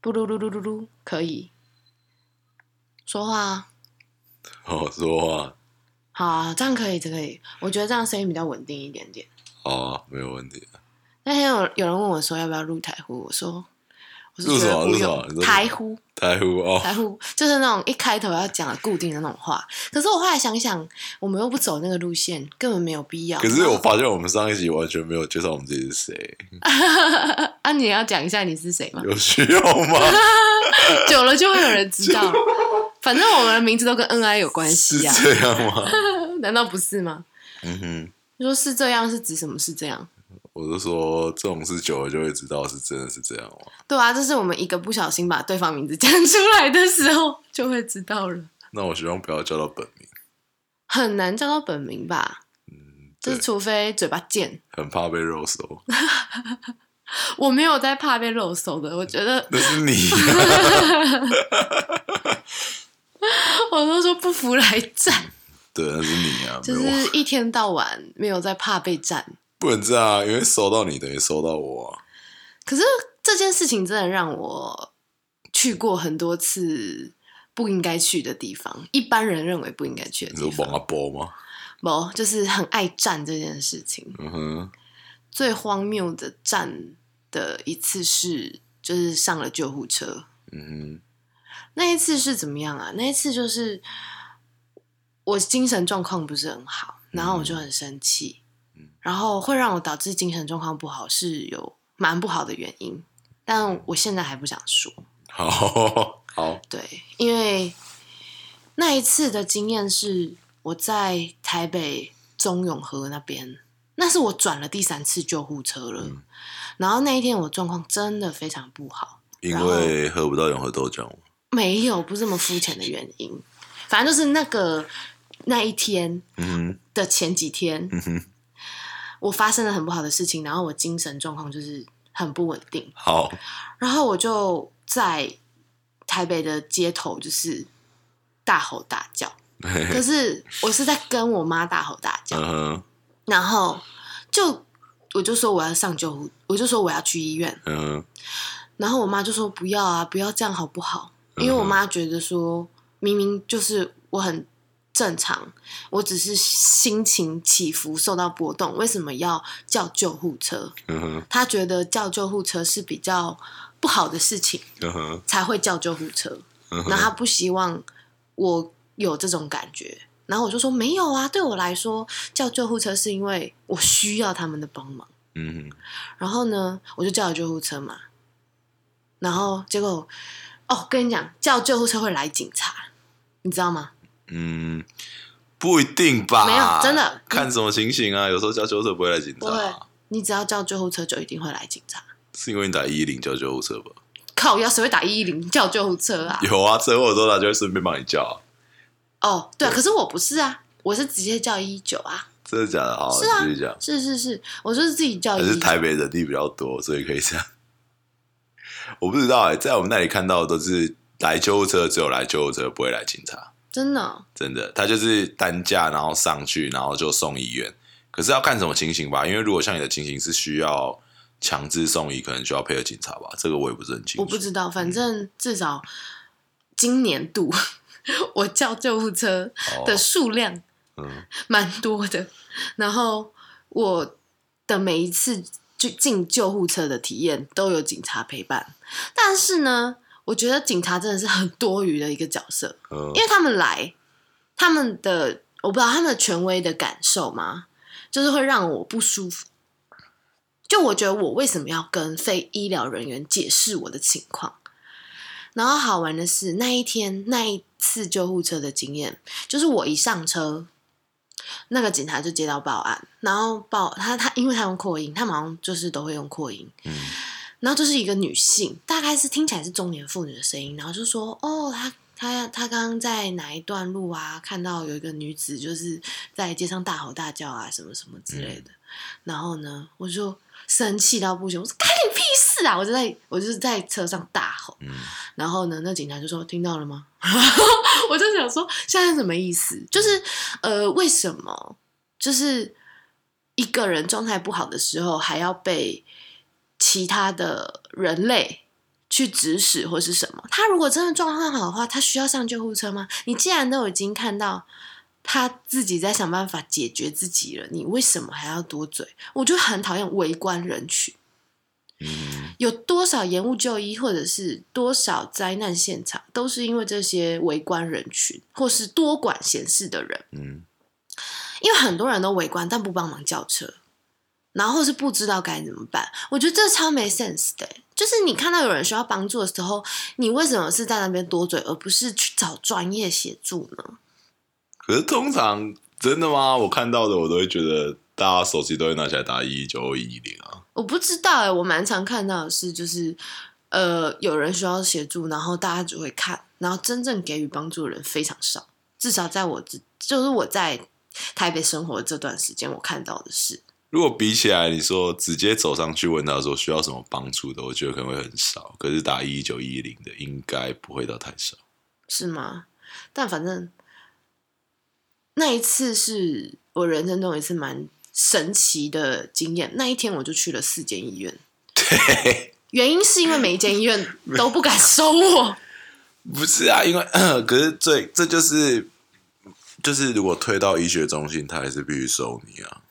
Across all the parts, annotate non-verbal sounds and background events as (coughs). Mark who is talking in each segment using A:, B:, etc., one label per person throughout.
A: 不噜噜噜噜噜，可以说话啊。
B: 好说话，
A: 好啊，这样可以，这可以。我觉得这样声音比较稳定一点点。
B: 好啊，没有问题。
A: 那天有有人问我说要不要录台呼，我说我
B: 说
A: 用台呼。
B: 台呼哦，
A: 台呼就是那种一开头要讲的固定的那种话，可是我后来想想，我们又不走那个路线，根本没有必要。
B: 可是我发现我们上一集完全没有介绍我们自己是谁，(laughs)
A: 啊，你要讲一下你是谁吗？
B: 有需要吗？(laughs)
A: 久了就会有人知道。反正我们的名字都跟恩爱有关
B: 是
A: 系啊，
B: 这样吗？(laughs)
A: 难道不是吗？
B: 嗯哼，
A: 你说是这样是指什么是这样？
B: 我就说这种事久了就会知道是真的是这样吗。
A: 对啊，这是我们一个不小心把对方名字讲出来的时候就会知道了。
B: 那我希望不要叫到本名，
A: 很难叫到本名吧？
B: 嗯，
A: 就是，除非嘴巴贱。
B: 很怕被肉搜。(laughs) (laughs)
A: 我没有在怕被肉搜的，我觉得
B: 那是你、啊，(laughs)
A: 我都说不服来战，(laughs)
B: 对，那是你啊，
A: 就，是一天到晚没有在怕被战。
B: 不能这样啊，因为搜到你等于搜到我啊。
A: 可是这件事情真的让我去过很多次不应该去的地方，一般人认为不应该去的地
B: 你说王阿
A: 方。
B: 波吗？
A: 不，就是很爱战这件事情。
B: 嗯哼，
A: 最荒谬的战的一次是，就是上了救护车。
B: 嗯
A: 那一次是怎么样啊？那一次就是我精神状况不是很好，然后我就很生气，
B: 嗯
A: 然后会让我导致精神状况不好是有蛮不好的原因，但我现在还不想说。(laughs)
B: 哼，好好，
A: 对，因为那一次的经验是我在台北中永和那边，那是我转了第三次救护车了，
B: 嗯
A: 然后那一天我状况真的非常不好。
B: 因为喝不到永和豆浆嘛。
A: 没有，不是这么肤浅的原因，反正就是那个那一天
B: 嗯
A: 的前几天，
B: 嗯，
A: 我发生了很不好的事情，然后我精神状况就是很不稳定，
B: 好，
A: 然后我就在台北的街头就是大吼大叫，可是我是在跟我妈大吼大叫，然后就我就说我要上救护，我就说我要去医院，
B: 嗯哼，
A: 然后我妈就说不要啊，不要这样好不好？因为我妈觉得说，明明就是我很正常，我只是心情起伏受到波动，为什么要叫救护车？
B: 嗯哼，
A: 她觉得叫救护车是比较不好的事情，
B: 嗯哼，
A: 才会叫救护车。
B: 嗯
A: 然后她不希望我有这种感觉。然后我就说没有啊，对我来说叫救护车是因为我需要他们的帮忙。
B: 嗯哼，
A: 然后呢，我就叫了救护车嘛。然后结果，哦，跟你讲，叫救护车会来警察，你知道吗？
B: 嗯，不一定吧？
A: 没有真的
B: 看什么情形啊？有时候叫救护车不会来警察，
A: 你只要叫救护车，就一定会来警察。
B: 是因为你打一一零叫救护车吧？
A: 靠，要谁会打一一零叫救护车啊？
B: 有啊，车祸的时候他就会顺便帮你叫啊，
A: 哦，对啊，可是我不是啊，我是直接叫一一九啊。
B: 真的假的？好，
A: 是啊
B: 继续讲。
A: 是是是，我就是自己叫
B: 还是。台北人地比较多，所以可以这样。(laughs) 我不知道哎、在我们那里看到的都是来救护车，只有来救护车，不会来警察。
A: 真的哦、
B: 真的，他就是担架，然后上去，然后就送医院。可是要看什么情形吧，因为如果像你的情形是需要强制送医，可能需要配合警察吧。这个我也不是很清楚。
A: 我不知道，反正至少今年度我叫救护车
B: 哦
A: 的数量
B: 嗯
A: 蛮多的。然后我的每一次就进救护车的体验都有警察陪伴，但是呢，我觉得警察真的是很多余的一个角色，
B: 嗯
A: 因为他们来，他们的我不知道他们的权威的感受嘛，就是会让我不舒服。就我觉得我为什么要跟非医疗人员解释我的情况？然后好玩的是那一天那一次救护车的经验，就是我一上车，那个警察就接到报案，然后报他他因为他用扩音，他们好像就是都会用扩音，
B: 嗯
A: 然后就是一个女性，大概是听起来是中年妇女的声音，然后就说：“哦，她她她刚刚在哪一段路啊，看到有一个女子就是在街上大吼大叫啊，什么什么之类的。然后呢，我就生气到不行，我说：“干你屁事啊！”我就在我就是在车上大吼，
B: 嗯
A: 然后呢，那警察就说：“听到了吗？” (laughs) 我就想说，现在什么意思？就是呃，为什么就是一个人状态不好的时候，还要被其他的人类去指使或是什么。他如果真的状况好的话，他需要上救护车吗？你既然都已经看到他自己在想办法解决自己了，你为什么还要多嘴？我就很讨厌围观人群。
B: 嗯，
A: 有多少延误就医，或者是多少灾难现场，都是因为这些围观人群，或是多管闲事的人。
B: 嗯，
A: 因为很多人都围观，但不帮忙叫车，然后是不知道该怎么办。我觉得这超没 sense 的欸。就是你看到有人需要帮助的时候，你为什么是在那边多嘴，而不是去找专业协助呢？
B: 可是通常真的吗？我看到的我都会觉得大家手机都会拿起来打一一九一一零啊。
A: 我不知道哎，我蛮常看到的是，就是呃，有人需要协助，然后大家只会看，然后真正给予帮助的人非常少。至少在我之，就是我在台北生活这段时间，我看到的是，
B: 如果比起来，你说直接走上去问他说需要什么帮助的，我觉得可能会很少。可是打一一九一零的应该不会到太少。
A: 是吗？但反正那一次是我人生中一次蛮神奇的经验。那一天我就去了四间医院，(laughs)
B: 对，
A: 原因是因为每一间医院 (laughs) 都不敢收我。
B: 不是啊，因为 (coughs) 可是最这就是就是如果推到医学中心，他还是必须收你啊。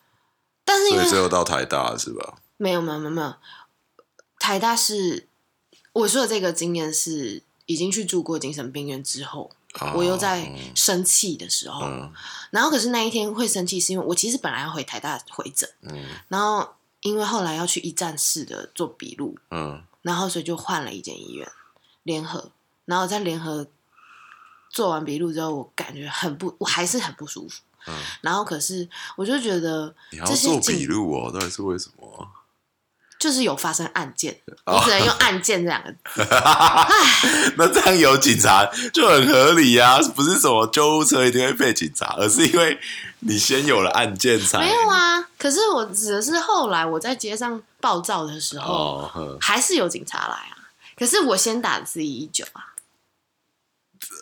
A: 但是因为
B: 所以最后到台大是吧？
A: 没有没有没有没有，台大是我说的这个经验是已经去住过精神病院之后，
B: 啊
A: 我又在生气的时候，
B: 嗯
A: 然后可是那一天会生气是因为我其实本来要回台大回诊，
B: 嗯
A: 然后因为后来要去一站式的做笔录，
B: 嗯
A: 然后所以就换了一间医院联合，然后在联合做完笔录之后，我感觉很不，我还是很不舒服。
B: 嗯，
A: 然后可是我就觉得
B: 你还要做笔录哦？到底是为什么啊？
A: 就是有发生案件，
B: 哦
A: 我只能用案件这两个字。(laughs)
B: 那这样有警察就很合理呀、不是什么救护车一定会配警察，而是因为你先有了案件才
A: 没有啊，可是我指的是后来我在街上暴躁的时候，
B: 哦，
A: 还是有警察来啊。可是我先打的是一一九啊，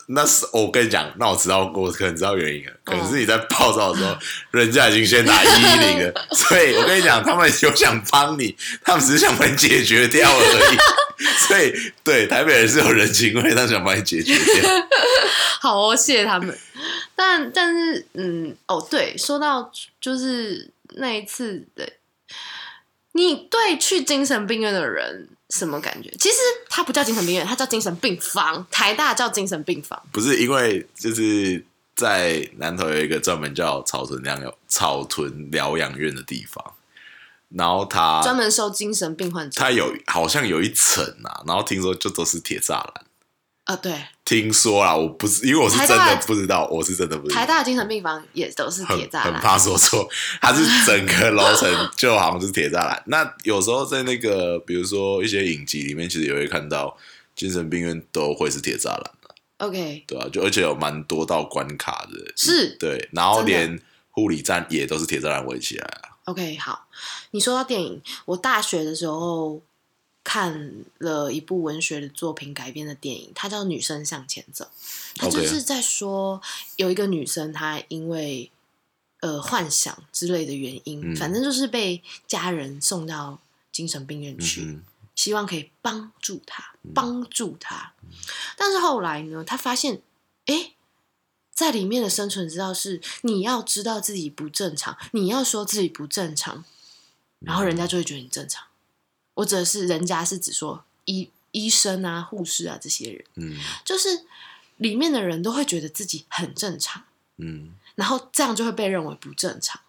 B: 那是我跟你讲，那我知道，我可能知道原因了，可是你在暴躁的时候，人家已经先打一一零了，(laughs) 所以我跟你讲，他们有想帮你，他们只是想把你解决掉而已。所以，对台北人是有人情味，他想把你解决掉。(laughs)
A: 好哦，谢谢他们。但但是，嗯，哦，对，说到就是那一次的，你对去精神病院的人什么感觉？其实它不叫精神病院，它叫精神病房。台大叫精神病房。
B: 不是因为就是在南头有一个专门叫草屯疗养草屯疗养院的地方，然后它
A: 专门收精神病患者。
B: 它有好像有一层啊，然后听说就都是铁栅栏。
A: 啊，对，
B: 听说啦，我不是因为我是真的不知道，我是真的不知道。
A: 台大的精神病房也都是
B: 很
A: 铁栅栏。
B: 很怕说错，它是整个楼层就好像是铁栅栏。那有时候在那个比如说一些影集里面，其实也会看到精神病院都会是铁栅栏
A: ，OK，
B: 对啊，就而且有蛮多道关卡的，
A: 是
B: 对，然后连护理站也都是铁栅栏围起来啊。
A: OK，好。你说到电影，我大学的时候看了一部文学的作品改编的电影，它叫《女生向前走》。它就是在说有一个女生，她因为呃幻想之类的原因，
B: 嗯
A: 反正就是被家人送到精神病院去，
B: 嗯
A: 希望可以帮助她，帮助她。但是后来呢，她发现，哎。在里面的生存之道是，你要知道自己不正常，你要说自己不正常，然后人家就会觉得你正常。我指的是人家是指说医医生啊、护士啊这些人，
B: 嗯
A: 就是里面的人都会觉得自己很正常，
B: 嗯
A: 然后这样就会被认为不正常。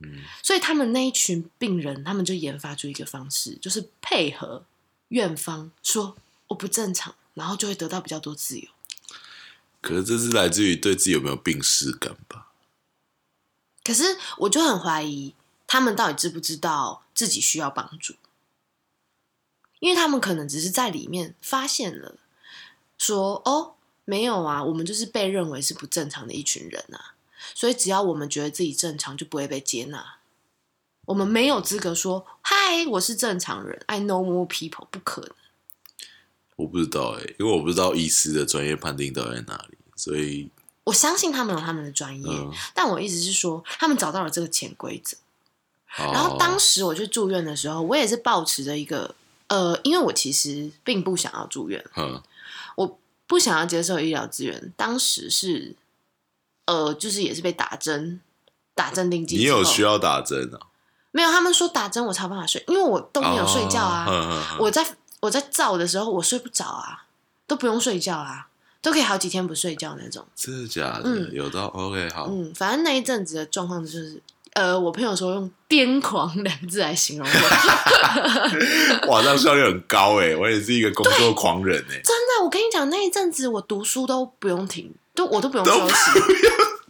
B: 嗯
A: 所以他们那一群病人，他们就研发出一个方式，就是配合院方说我不正常，然后就会得到比较多自由。
B: 可是这是来自于对自己有没有病视感吧？
A: 可是我就很怀疑他们到底知不知道自己需要帮助，因为他们可能只是在里面发现了，说哦没有啊，我们就是被认为是不正常的一群人啊，所以只要我们觉得自己正常，就不会被接纳。我们没有资格说嗨，我是正常人，I know more people，不可能。
B: 我不知道哎、因为我不知道医师的专业判定到底在哪里，所以
A: 我相信他们有他们的专业，
B: 嗯，
A: 但我意思是说，他们找到了这个潜规则。
B: 然
A: 然后当时我去住院的时候，我也是抱持着一个呃，因为我其实并不想要住院，
B: 嗯
A: 我不想要接受医疗资源。当时是，呃，就是也是被打针，打镇定剂。
B: 你有需？要打针啊？
A: 没有，他们说打针我才有办法睡，因为我都没有睡觉啊。我在我在照的时候，我睡不着啊，都不用睡觉啊，都可以好几天不睡觉那种。
B: 真的假的？
A: 嗯
B: 有到 OK 好，
A: 嗯，反正那一阵子的状况就是，呃，我朋友说用癫狂两个字来形容我。(laughs)
B: 哇，这样效率很高哎！我也是一个工作狂人哎，
A: 真的，我跟你讲，那一阵子我读书都不用停，都我都不用
B: 都不
A: 休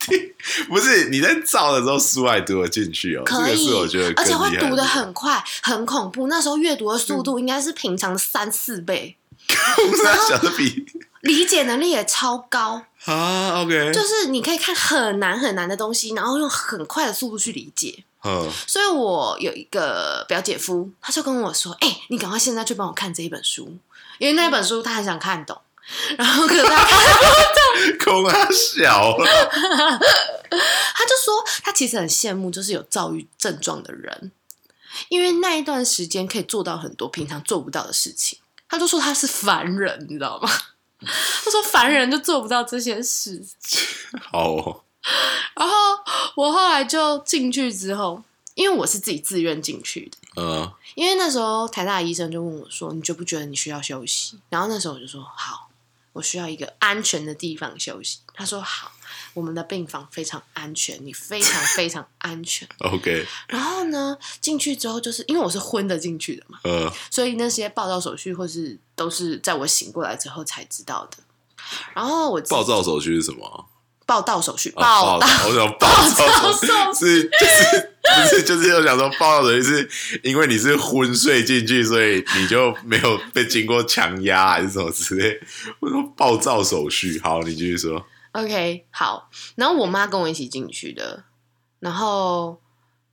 A: 息，
B: 不是你在照的时候书还读得进去哦，
A: 可以
B: 我觉得，
A: 而且会读的很快，很恐怖。那时候阅读的速度应该是平常的三四倍，(laughs)
B: 不是他想的比
A: 理解能力也超高，
B: 啊 OK，
A: 就是你可以看很难很难的东西，然后用很快的速度去理解。
B: 嗯
A: 所以我有一个表姐夫，他就跟我说：“哎、你赶快现在去帮我看这一本书，因为那本书他很想看懂。”然后可是他看，(laughs)
B: 空啊小了，(laughs)
A: 他就说他其实很羡慕，就是有躁郁症状的人，因为那一段时间可以做到很多平常做不到的事情。他就说他是凡人，你知道吗？(laughs) 他说凡人就做不到这些事。(laughs)
B: 好哦，(laughs)
A: 然后我后来就进去之后，因为我是自己自愿进去的。
B: 嗯
A: 因为那时候台大医生就问我说：“你觉不觉得你需要休息？”然后那时候我就说：“好，我需要一个安全的地方休息。”他说：“好，我们的病房非常安全，你非常 (laughs) 非常安全。
B: OK，”
A: 然后呢，进去之后就是因为我是昏的进去的嘛，
B: 嗯
A: 所以那些报道手续或是都是在我醒过来之后才知道的。然后我自己
B: 暴躁手续是什么？
A: 报道手续，
B: 哦
A: 报道
B: 我想暴躁手续是就是不是就是要想说暴躁手续是因为你是昏睡进去，所以你就没有被经过强压还是什么之类。我说暴躁手续，好，你继续说。
A: OK，好。然后我妈跟我一起进去的，然后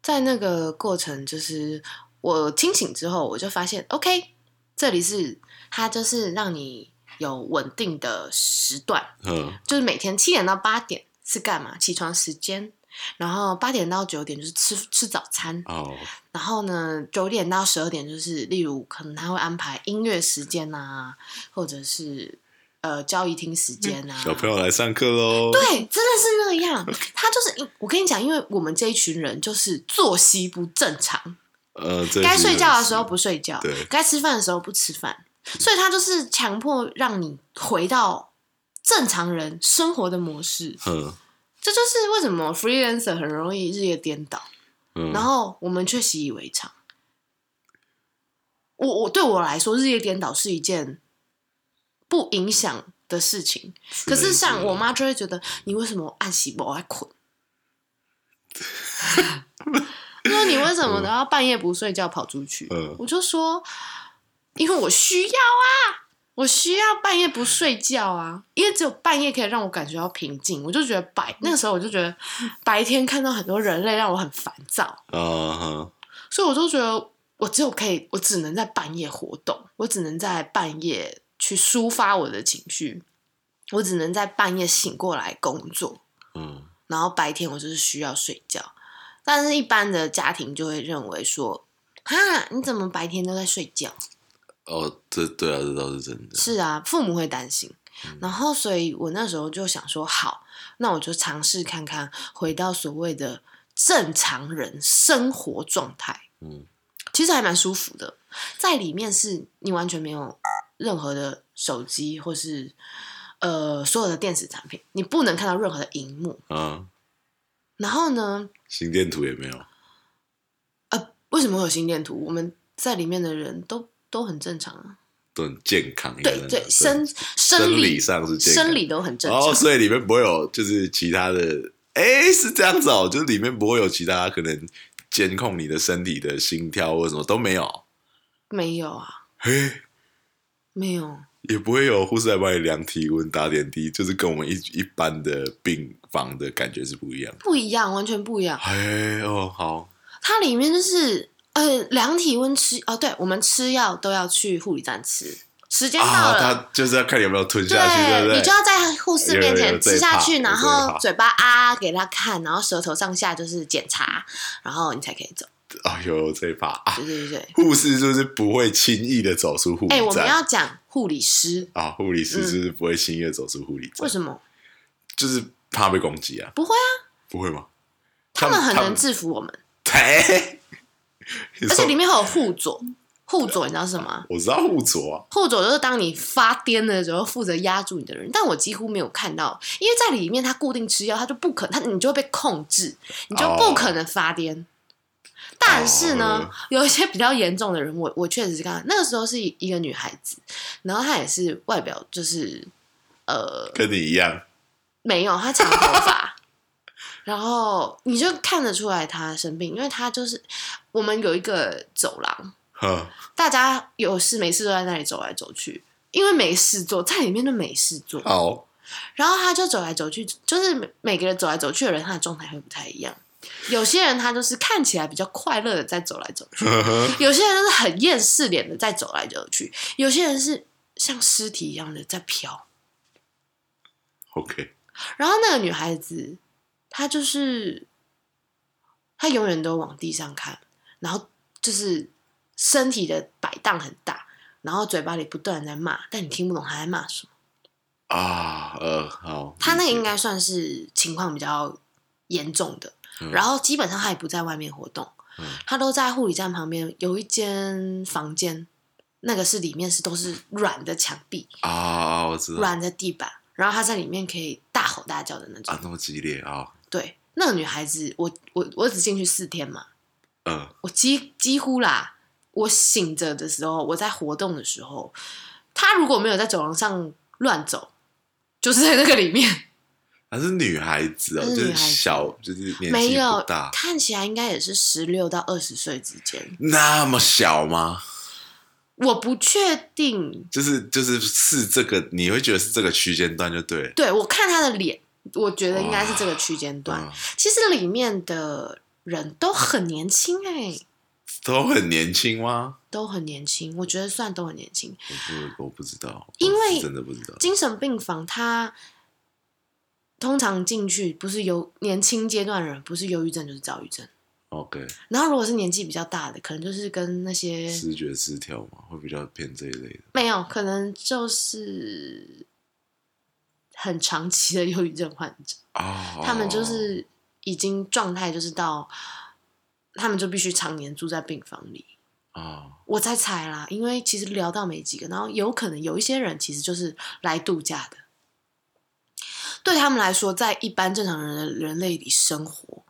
A: 在那个过程，就是我清醒之后，我就发现，OK，这里是它就是让你有稳定的时段，
B: 嗯
A: 就是每天七点到八点是干嘛？起床时间。然后八点到九点就是吃吃早餐，
B: 哦
A: 然后呢九点到十二点就是例如可能他会安排音乐时间啊，或者是呃交易厅时间啊，
B: 小朋友来上课喽。
A: 对，真的是那样。(laughs) 他就是，我跟你讲，因为我们这一群人就是作息不正常，
B: 呃，
A: 该睡觉的时候不睡觉
B: 对，
A: 该吃饭的时候不吃饭，所以他就是强迫让你回到正常人生活的模式。
B: 嗯
A: 这就是为什么 freelancer 很容易日夜颠倒，
B: 嗯，
A: 然后我们却习以为常。我我对我来说，日夜颠倒是一件不影响的事情。可是像我妈就会觉得，你为什么按洗不爱困？(laughs) 说你为什么都要半夜不睡觉跑出去？
B: 嗯
A: 我就说，因为我需要啊，我需要半夜不睡觉啊，因为只有半夜可以让我感觉到平静。我就觉得白那个时候我就觉得白天看到很多人类让我很烦躁，所以我就觉得我只有可以，我只能在半夜活动，我只能在半夜去抒发我的情绪，我只能在半夜醒过来工作，
B: 嗯
A: 然后白天我就是需要睡觉。但是，一般的家庭就会认为说，哈，你怎么白天都在睡觉？
B: 哦，这对啊，这倒是真的。
A: 是啊，父母会担心。然后，所以我那时候就想说，好，那我就尝试看看，回到所谓的正常人生活状态。
B: 嗯
A: 其实还蛮舒服的，在里面是你完全没有任何的手机或是呃所有的电子产品，你不能看到任何的荧幕。
B: 啊，
A: 然后呢，
B: 心电图也没有。
A: 呃，为什么会有心电图？我们在里面的人都都很正常啊，
B: 都很健康，
A: 对对，生生理
B: 上是健康
A: 生理都很正常。
B: 哦，所以里面不会有就是其他的，哎，是这样子哦，就是里面不会有其他可能监控你的身体的心跳或什么都没有，
A: 没有啊，
B: 嘿，
A: 没有。
B: 也不会有护士来帮你量体温、打点滴，就是跟我们一一般的病房的感觉是不一样。
A: 不一样，完全不一样。
B: 哎哦，好，
A: 它里面就是呃量体温吃哦，对我们吃药都要去护理站吃，时间到
B: 啊，
A: 了。
B: 他就是要看你有没有吞下去，对不对？
A: 你就要在护士面前吃下去，然后嘴巴啊给他看，然后舌头上下就是检查，然后你才可以走。
B: 哦，有这一把啊
A: 对。对对。
B: 护士是不是不会轻易的走出护理
A: 哎、
B: 站？
A: 我们要讲护理师，
B: 啊，护理师是不是不会轻易的走出护理站？
A: 为什么
B: 就是怕被攻击啊？
A: 不会啊？
B: 不会吗？
A: 他们很能制服我们，(laughs) 而且里面还有护佐。护佐你知道是什么吗？
B: 我知道护佐啊，
A: 护佐就是当你发癫的时候负责压住你的人，但我几乎没有看到，因为在里面他固定吃药，他就不可他你就会被控制，你就不可能发癫。但是呢，
B: 哦。
A: 有一些比较严重的人，我我确实是看到那个时候是一个女孩子，然后她也是外表就是呃
B: 跟你一样。
A: 没有，她长头发，(laughs) 然后你就看得出来她生病，因为她就是我们有一个走廊，
B: 呵，
A: 大家有事没事都在那里走来走去，因为没事做，在里面就没事做。
B: 哦，
A: 然后他就走来走去，就是每每个人走来走去的人，他的状态会不太一样。有些人他就是看起来比较快乐的在走来走去，有些人就是很厌世脸的在走来走去，有些人是像尸体一样的在飘。
B: ，OK，
A: 然后那个女孩子，她就是她永远都往地上看，然后就是身体的摆荡很大，然后嘴巴里不断在骂，但你听不懂她在骂什么。
B: 啊，呃，好，
A: 她那个应该算是情况比较严重的，
B: 嗯
A: 然后基本上他也不在外面活动，
B: 嗯
A: 他都在护理站旁边有一间房间，那个是里面是都是软的墙壁、
B: 啊，我知道
A: 软的地板，然后他在里面可以大吼大叫的那种。
B: 啊，那么激烈啊，
A: 对，那个女孩子，我我我只进去四天嘛，
B: 嗯，
A: 我几几乎啦，我醒着的时候，我在活动的时候，他如果没有在走廊上乱走，就是在那个里面。
B: 她是女孩子哦，就是小，就是年纪不大，
A: 看起来应该也是十六到二十岁之间，
B: 那么小吗？
A: 我不确定。
B: 就是就是是这个，你会觉得是这个区间段就对了，
A: 对我看他的脸，我觉得应该是这个区间段。
B: 嗯，
A: 其实里面的人都很年轻哎、
B: 都很年轻吗？(laughs)
A: 都很年轻，我觉得算都很年轻。
B: 我不我不知道，
A: 因为
B: 真的不知道，
A: 精神病房它通常进去不是有年轻阶段的人，不是忧郁症就是躁郁症。
B: OK，
A: 然后如果是年纪比较大的，可能就是跟那些
B: 视觉失调嘛，会比较偏这一类的。
A: 没有，可能就是很长期的忧郁症患者，
B: 哦，
A: 他们就是已经状态就是到，他们就必须常年住在病房里。
B: 哦，
A: 我在猜啦，因为其实聊到没几个，然后有可能有一些人其实就是来度假的，对他们来说，在一般正常人的人类里生活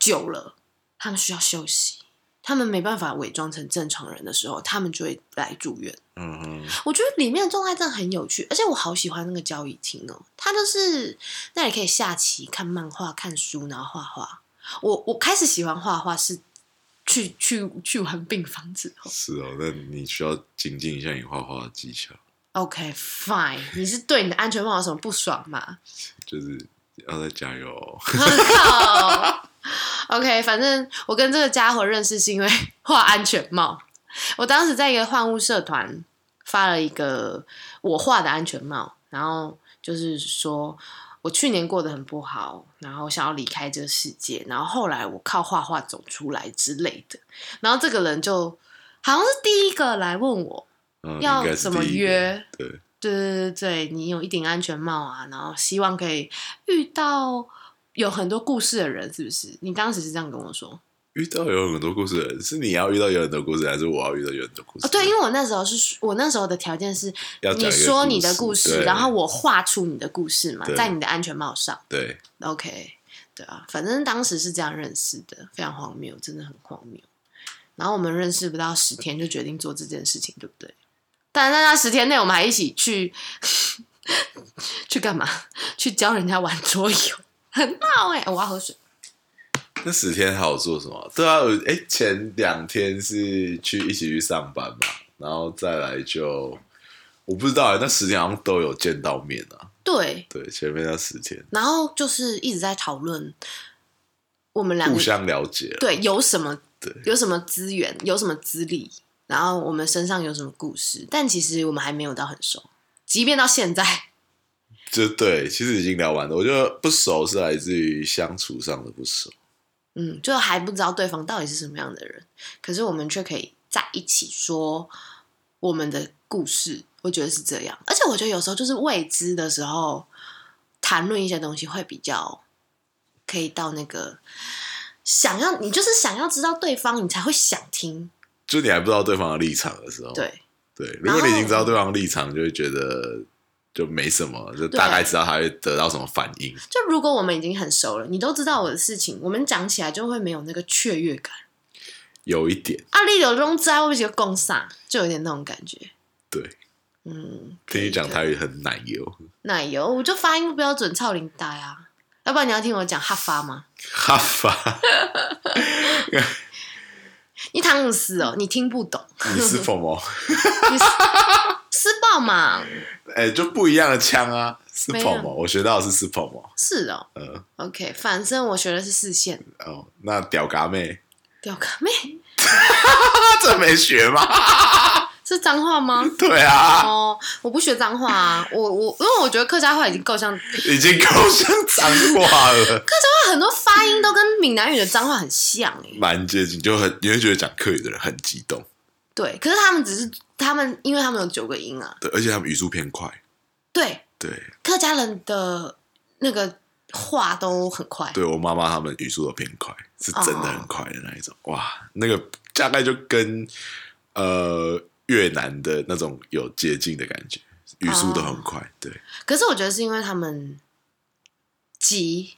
A: 久了，他们需要休息，他们没办法伪装成正常人的时候，他们就会来住院。
B: 嗯哼，
A: 我觉得里面的状态真的很有趣，而且我好喜欢那个交易厅哦，它就是那里可以下棋、看漫画、看书，然后画画。我我开始喜欢画画是去去去完病房之后。
B: 是哦，那你需要精进一下你画画的技巧，
A: OK fine，你是对你的安全帽有什么不爽吗？
B: 就是要再加油哦。(laughs)
A: 靠 OK，反正我跟这个家伙认识是因为 (laughs) 画安全帽。我当时在一个换物社团发了一个我画的安全帽，然后就是说我去年过得很不好，然后想要离开这个世界，然后后来我靠画画走出来之类的。然后这个人就好像是第一个来问我，
B: 嗯，
A: 要怎么约？
B: 对，
A: 对对对对，你有一顶安全帽啊，然后希望可以遇到有很多故事的人，是不是？你当时是这样跟我说
B: 遇到有很多故事的人，是你要遇到有很多故事，还是我要遇到有很多故事？
A: 哦？对，因为我那时候是我那时候的条件是，你说你的
B: 故
A: 故事，然后我画出你的故事嘛，在你的安全帽上。
B: 对
A: ，OK，对啊，反正当时是这样认识的，非常荒谬，真的很荒谬。然后我们认识不到十天就决定做这件事情，对不对？但在那十天内，我们还一起去 (laughs) 去干嘛？去教人家玩桌游，(laughs) 很闹哎、我要喝水。
B: 那十天还有做什么？对啊，我哎，前两天是去一起去上班嘛，然后再来就我不知道哎，那十天好像都有见到面啊。
A: 对，
B: 对，前面那十天
A: 然后就是一直在讨论我们两个
B: 互相了解了，
A: 对有什么
B: 对
A: 有什么资源，有什么资历，然后我们身上有什么故事，但其实我们还没有到很熟，即便到现在。(laughs)
B: 就对，其实已经聊完了。我觉得不熟是来自于相处上的不熟。
A: 嗯，就还不知道对方到底是什么样的人，可是我们却可以在一起说我们的故事，我觉得是这样。而且我觉得有时候就是未知的时候，谈论一些东西会比较可以到那个想要你就是想要知道对方，你才会想听。
B: 就你还不知道对方的立场的时候，
A: 对
B: 对，如果你已经知道对方的立场，就会觉得就没什么，就大概知道他会得到什么反应。
A: 就如果我们已经很熟了，你都知道我的事情，我们讲起来就会没有那个雀跃感。
B: 有一点，
A: 啊，你有中在会不会共上，就有点那种感觉。
B: 对，
A: 嗯，
B: 听你讲台语很奶油，
A: 奶油，我就发音不标准，操领带啊！要不然你要听我讲哈发吗？
B: 哈发，(laughs)
A: 你唐姆斯哦，你听不懂，
B: 你是否吗？(laughs)
A: 你是施暴嘛？(laughs)
B: 哎，就不一样的枪啊，是否吗？我学到的是是否吗？
A: 是哦
B: 嗯
A: ，，OK，反正我学的是视线，
B: 哦，那屌嘎妹，
A: 屌嘎妹 (laughs)
B: 这没学吗？
A: 是脏话吗？(laughs)
B: 对啊，
A: 哦，我不学脏话啊，我我因为我觉得客家话已经够像，(laughs)
B: 已经够像脏话了，(laughs) 客家话
A: 很多发音都跟闽南语的脏话很像哎。
B: 蛮接近，就很你会觉得讲客语的人很激动，
A: 对，可是他们只是他们，因为他们有九个音啊。
B: 对，而且他们语速偏快，
A: 对，
B: 对，
A: 客家人的那个话都很快。
B: 对我妈妈他们语速都偏快，是真的很快的那一种。哇，那个大概就跟呃越南的那种有捷径的感觉，语速都很快。对，
A: 可是我觉得是因为他们急，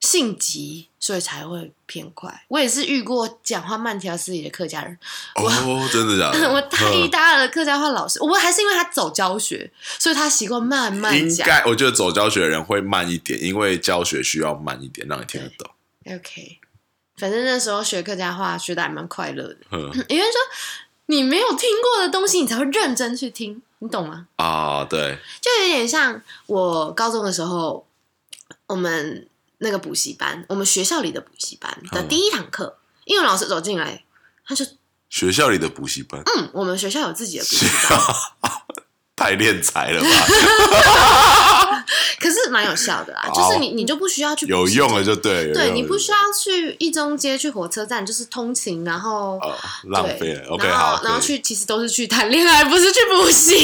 A: 性急，所以才会偏快。我也是遇过讲话慢条斯理的客家人，
B: 哦，真的假的？(laughs)
A: 我大
B: 一
A: 大二的客家话老师，我还是因为他走教学，所以他习惯慢慢讲。
B: 应该，我觉得走教学的人会慢一点，因为教学需要慢一点，让你听得懂。
A: OK，反正那时候学客家话学的还蛮快乐的，
B: 嗯 (coughs)
A: 因为说你没有听过的东西，你才会认真去听，你懂吗？
B: 啊，对，
A: 就有点像我高中的时候，我们那个补习班，我们学校里的补习班的
B: 嗯
A: 第一堂课，英文老师走进来，他就
B: 学校里的补习班
A: 嗯，我们学校有自己的补习班，(laughs)
B: 太练财了吧？(laughs)
A: 可是蛮有效的啦，就是你你就不需要去
B: 有用了就对，了对
A: 你不需要去一中街去火车站，就是通勤，然后。
B: 哦，浪费了。OK，好，
A: 然后去，其实都是去谈恋爱，不是去补习。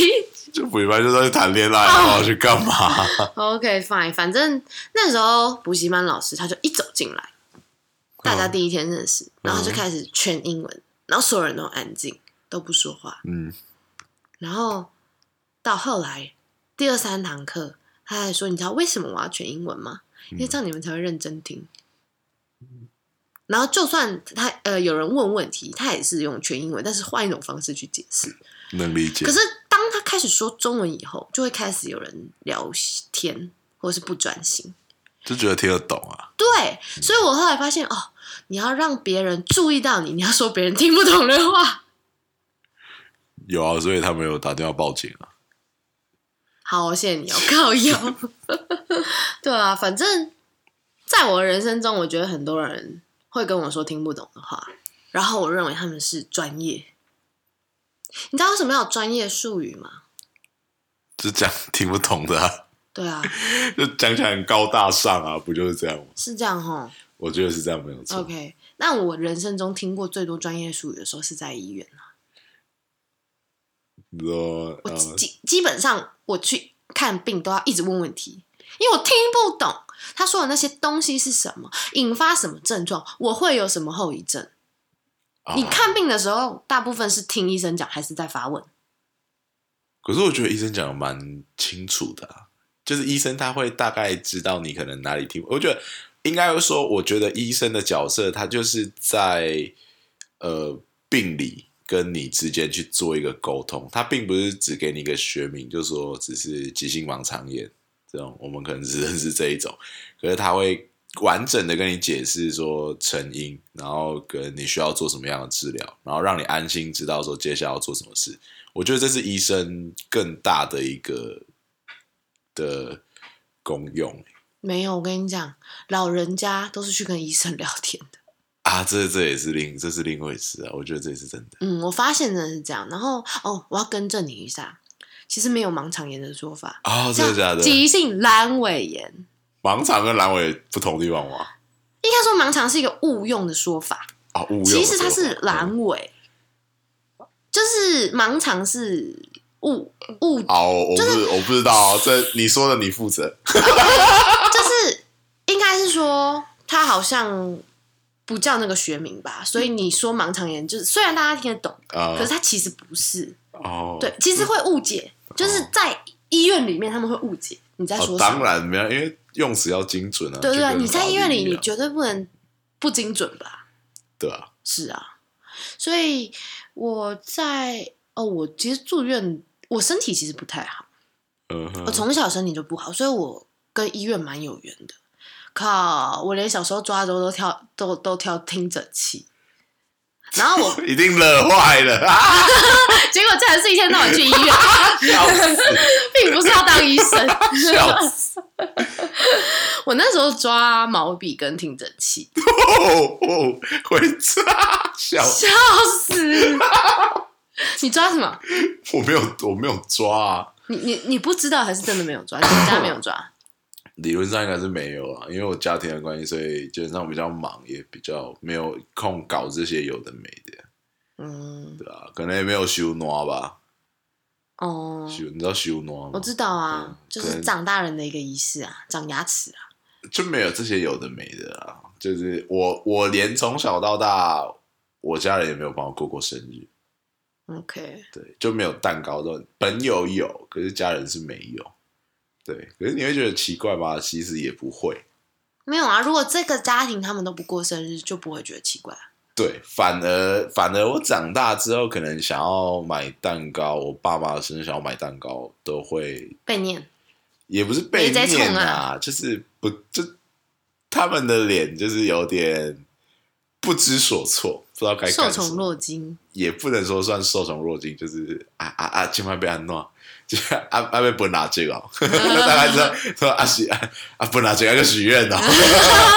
B: 就补习班就是去谈恋爱，
A: 哦
B: 然后去干嘛？(laughs)
A: OK，fine，反正那时候补习班老师他就一走进来，大家第一天认识，然后就开始全英文，然后所有人都安静，都不说话。
B: 嗯，
A: 然后到后来第二三堂课，他还说：“你知道为什么我要全英文吗？因为这样你们才会认真听。”然后就算他呃有人问问题，他也是用全英文，但是换一种方式去解释。
B: 能理解
A: 可。是当他开始说中文以后，就会开始有人聊天，或是不专心。
B: 就觉得听得懂啊。
A: 对，所以我后来发现，哦，你要让别人注意到你，你要说别人听不懂的话。
B: 有啊，所以他们有打电话报警啊。
A: 好，谢谢你哦，靠 (laughs) 腰。对啊，反正在我的人生中，我觉得很多人会跟我说听不懂的话，然后我认为他们是专业。你知道为什么要有专业术语吗？
B: 就讲听不懂的、啊，(laughs)
A: 对啊，
B: 就讲起来很高大上啊，不就是这样吗？
A: 是这样哈。
B: 我觉得是这样，没有错。
A: OK，那我人生中听过最多专业术语的时候是在医院啊。我
B: 呃，
A: 基基本上我去看病都要一直问问题，因为我听不懂他说的那些东西是什么，引发什么症状，我会有什么后遗症。你
B: 啊
A: 看病的时候，大部分是听医生讲，还是在发问？
B: 可是我觉得医生讲的蛮清楚的、啊，就是医生他会大概知道你可能哪里听。我觉得应该说，我觉得医生的角色，他就是在呃病理跟你之间去做一个沟通，他并不是只给你一个学名，就说只是急性盲肠炎这种，我们可能只认识这一种，可是他会完整的跟你解释说成因，然后跟你需要做什么样的治疗，然后让你安心知道说接下来要做什么事。我觉得这是医生更大的一个的功用
A: 没有，我跟你讲，老人家都是去跟医生聊天的。
B: 啊，这这也是另这是另一回事啊，我觉得这也是真的
A: 嗯，我发现真的是这样。然后哦，我要更正你一下，其实没有盲肠炎的说法，
B: 啊，真的假的？
A: 急性阑尾炎。
B: 盲肠跟阑尾不同地方吗？
A: 应该说盲肠是一个误用的说法，
B: 啊，误用
A: 其实它是阑尾，就是盲肠是误误，
B: 哦，我不是我不知道啊，这你说的你负责。(laughs)
A: 就是应该是说它好像不叫那个学名吧，所以你说盲肠炎就是虽然大家听得懂，
B: 啊
A: 可是它其实不是，
B: 哦，
A: 对，其实会误解，就是在医院里面他们会误解你在
B: 哦，
A: 说什
B: 当
A: 么。
B: 然没有，因为用词要精准啊。
A: 对对对，你在医院里，你绝对不能不精准吧？
B: 对啊，
A: 是啊，所以我在哦，我其实住院，我身体其实不太好，
B: 嗯，
A: 我从小身体就不好，所以我跟医院蛮有缘的。靠，我连小时候抓周都跳都都跳听诊器，然后我 (laughs)
B: 一定惹坏了啊！(laughs)
A: 结果竟然是一天到晚去医院，
B: 笑死，
A: 并不是要当医生。
B: 笑死！(laughs)
A: 我那时候抓毛笔跟听诊器，
B: 哦哦，会抓，笑死！
A: 笑死！你抓什么？
B: 我没有，我没有抓啊。
A: 你你你不知道还是真的没有抓？你们家没有抓？
B: 理论上应该是没有啊，因为我家庭的关系，所以基本上比较忙，也比较没有空搞这些有的没的，
A: 嗯，
B: 对啊，可能也没有修挪吧，
A: 哦，
B: 修你知道修挪吗？
A: 我知道啊
B: 嗯，
A: 就是长大人的一个仪式啊，长牙齿啊。
B: 就没有这些有的没的啊。就是我，我连从小到大，我家人也没有帮我过过生日
A: ，OK，
B: 对，就没有蛋糕这种。本有有，可是家人是没有。对，可是你会觉得奇怪吗？其实也不会。
A: 没有啊。如果这个家庭他们都不过生日，就不会觉得奇怪啊。
B: 对，反而反而我长大之后，可能想要买蛋糕，我爸妈生日想要买蛋糕，都会
A: 被念，
B: 也不是被念
A: 冲啊
B: 啊，就是不就他们的脸就是有点不知所措，不知道该
A: 受宠若惊。
B: 也不能说算受宠若惊，就是啊啊啊，千万被安诺。就阿阿被本拿这个哦，大概知道说阿喜阿阿本拿这个许愿的哦，(laughs)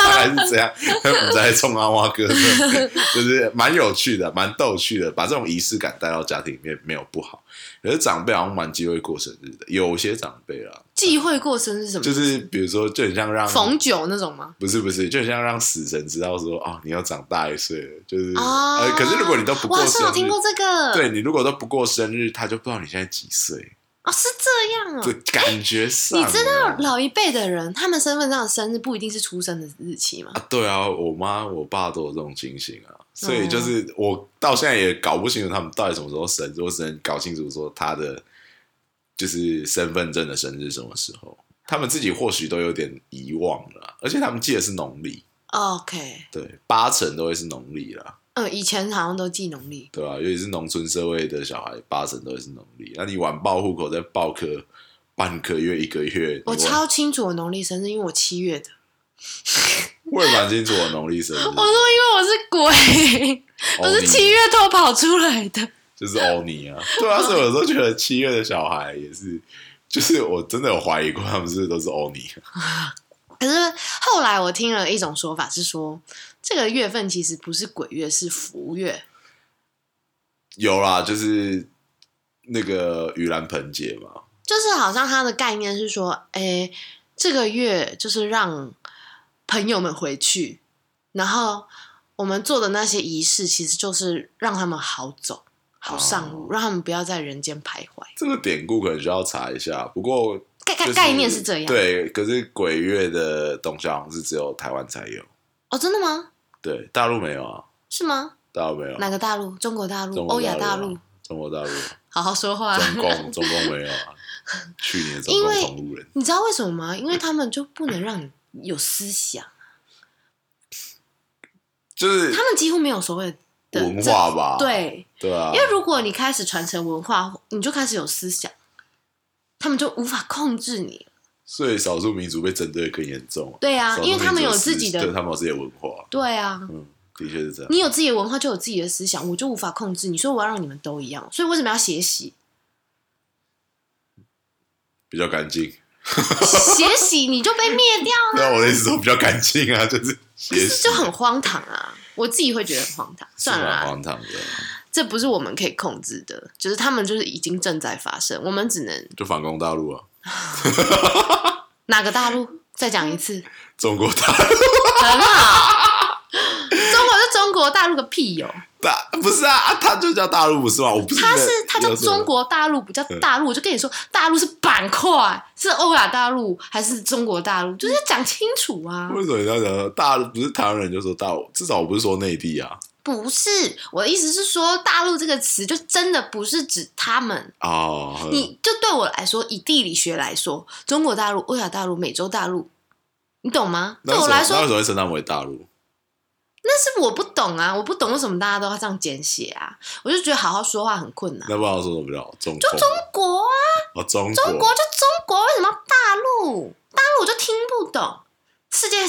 B: 大概是这样，我在冲阿蛙哥，就是蛮有趣的，蛮逗趣的，把这种仪式感带到家庭里面没有不好。可是长辈好像蛮忌讳过生日的，有些长辈啊，
A: 忌讳过生日是什么？
B: 就是比如说，就很像让
A: 逢酒那种吗？
B: 不是不是，就很像让死神知道说，哦，你要长大一岁了，就是、
A: 啊
B: 呃，可是如果你都不过生日，
A: 有听过这个。
B: 对你如果都不过生日，他就不知道你现在几岁，
A: 哦，是这样
B: 啊
A: 哦。，
B: 感觉上、
A: 你知道老一辈的人，他们身份上的生日不一定是出生的日期吗？
B: 啊？对啊，我妈我爸都有这种情形啊，所以就是我到现在也搞不清楚他们到底什么时候生日，我只能搞清楚说他的就是身份证的生日什么时候。他们自己或许都有点遗忘了啊，而且他们记得是农历
A: ，OK，
B: 对，八成都会是农历啦。
A: 嗯，以前好像都记农历。
B: 对吧、尤其是农村社会的小孩，八成都会是农历。那你晚报户口，再报个半个月、一个月，
A: 我超清楚我农历生日，因为我七月的。(laughs)
B: 我也蛮清楚我农历生日，(laughs)
A: 我说因为我是鬼，(laughs) 我是七月偷跑出来的。
B: 就是欧尼啊，对啊，所以有时候觉得七月的小孩也是，就是我真的有怀疑过他们是不是都是欧尼。
A: 可是后来我听了一种说法是说，这个月份其实不是鬼月，是福月。
B: 有啦，就是那个盂兰盆节嘛，
A: 就是好像它的概念是说，哎，这个月就是让朋友们回去，然后我们做的那些仪式，其实就是让他们好走、好上路，让他们不要在人间徘徊。
B: 这个典故可能需要查一下。不过就是
A: 概概概念是这样。
B: 对，可是鬼月的东西好像是只有台湾才有，
A: 哦，真的吗？
B: 对，大陆没有啊，
A: 是吗？
B: 大陆没有，
A: 哪个大陆？中国大陆、欧亚大
B: 大
A: 陆？
B: 啊中国大陆。
A: 好好说话。
B: 中共 (laughs) 中共没有啊，去年中共同路人，
A: 你知道为什么吗？因为他们就不能让你有思想，
B: 就是
A: 他们几乎没有所谓的
B: 文化吧？
A: 对，
B: 对啊
A: 因，为如果你开始传承文化，你就开始有思想，他们就无法控制你。
B: 所以少数民族被针对得更严重。
A: 对啊因为他们有自己的
B: 对他们有自己的文化，
A: 对啊，
B: 嗯，的确是这样。
A: 你有自己的文化，就有自己的思想，我就无法控制你。所以我要让你们都一样。所以为什么要血洗？
B: 比较干净，
A: 血洗你就被灭掉了，(laughs)
B: 那我的意思说比较干净啊，就是血洗 (laughs)
A: 就很荒唐啊！我自己会觉得很荒唐。算了
B: 荒唐的，
A: 这不是我们可以控制的，就是他们就是已经正在发生，我们只能
B: 就反攻大陆啊，(laughs)
A: 哪个大陆？再讲一次，
B: 中国大陆。
A: 很好。中国大陆个屁哟、
B: 大不是啊，啊他就叫大陆不是吗？我不是
A: 他是他叫中国大陆，不叫大陆。我就跟你说，大陆是板块，是欧亚大陆还是中国大陆，就是要讲清楚啊。
B: 为什么你要讲大陆？不是台湾人就说大陆，至少我不是说内地啊。
A: 不是，我的意思是说，大陆这个词就真的不是指他们。
B: 哦，
A: 你就对我来说，以地理学来说，中国大陆、欧亚大陆、美洲大陆，你懂吗？对我来说
B: 那为，什么会称他们为大陆？
A: 那是我不懂啊，我不懂为什么大家都要这样简写啊，我就觉得好好说话很困难。
B: 那不知道说什么比较好中就
A: 中国啊，
B: 哦，中
A: 中国就中国，为什么要大陆？大陆我就听不懂。世界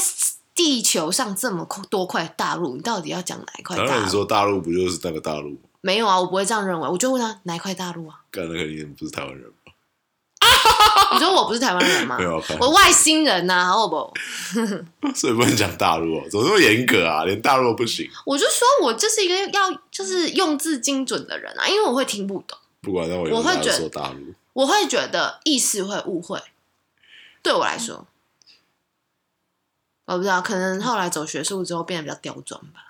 A: 地球上这么多块大陆，你到底要讲哪一块大陆？
B: 当然你说大陆不就是那个大陆吗？
A: 没有啊，我不会这样认为。我就问他哪一块大陆啊？
B: 干那个你不是台湾人吧？
A: 你说我不是台湾人吗 (laughs)
B: 没？有
A: 我外星人呐、好不好？(laughs)
B: 所以不能讲大陆哦，怎么这么严格啊？连大陆都不行，
A: 我就说我就是一个要就是用字精准的人啊，因为我会听不懂，
B: 不管那我
A: 我会觉得
B: 说大陆，
A: 我会觉得意思会误会。对我来说，我不知道，可能后来走学术之后变得比较刁钻吧。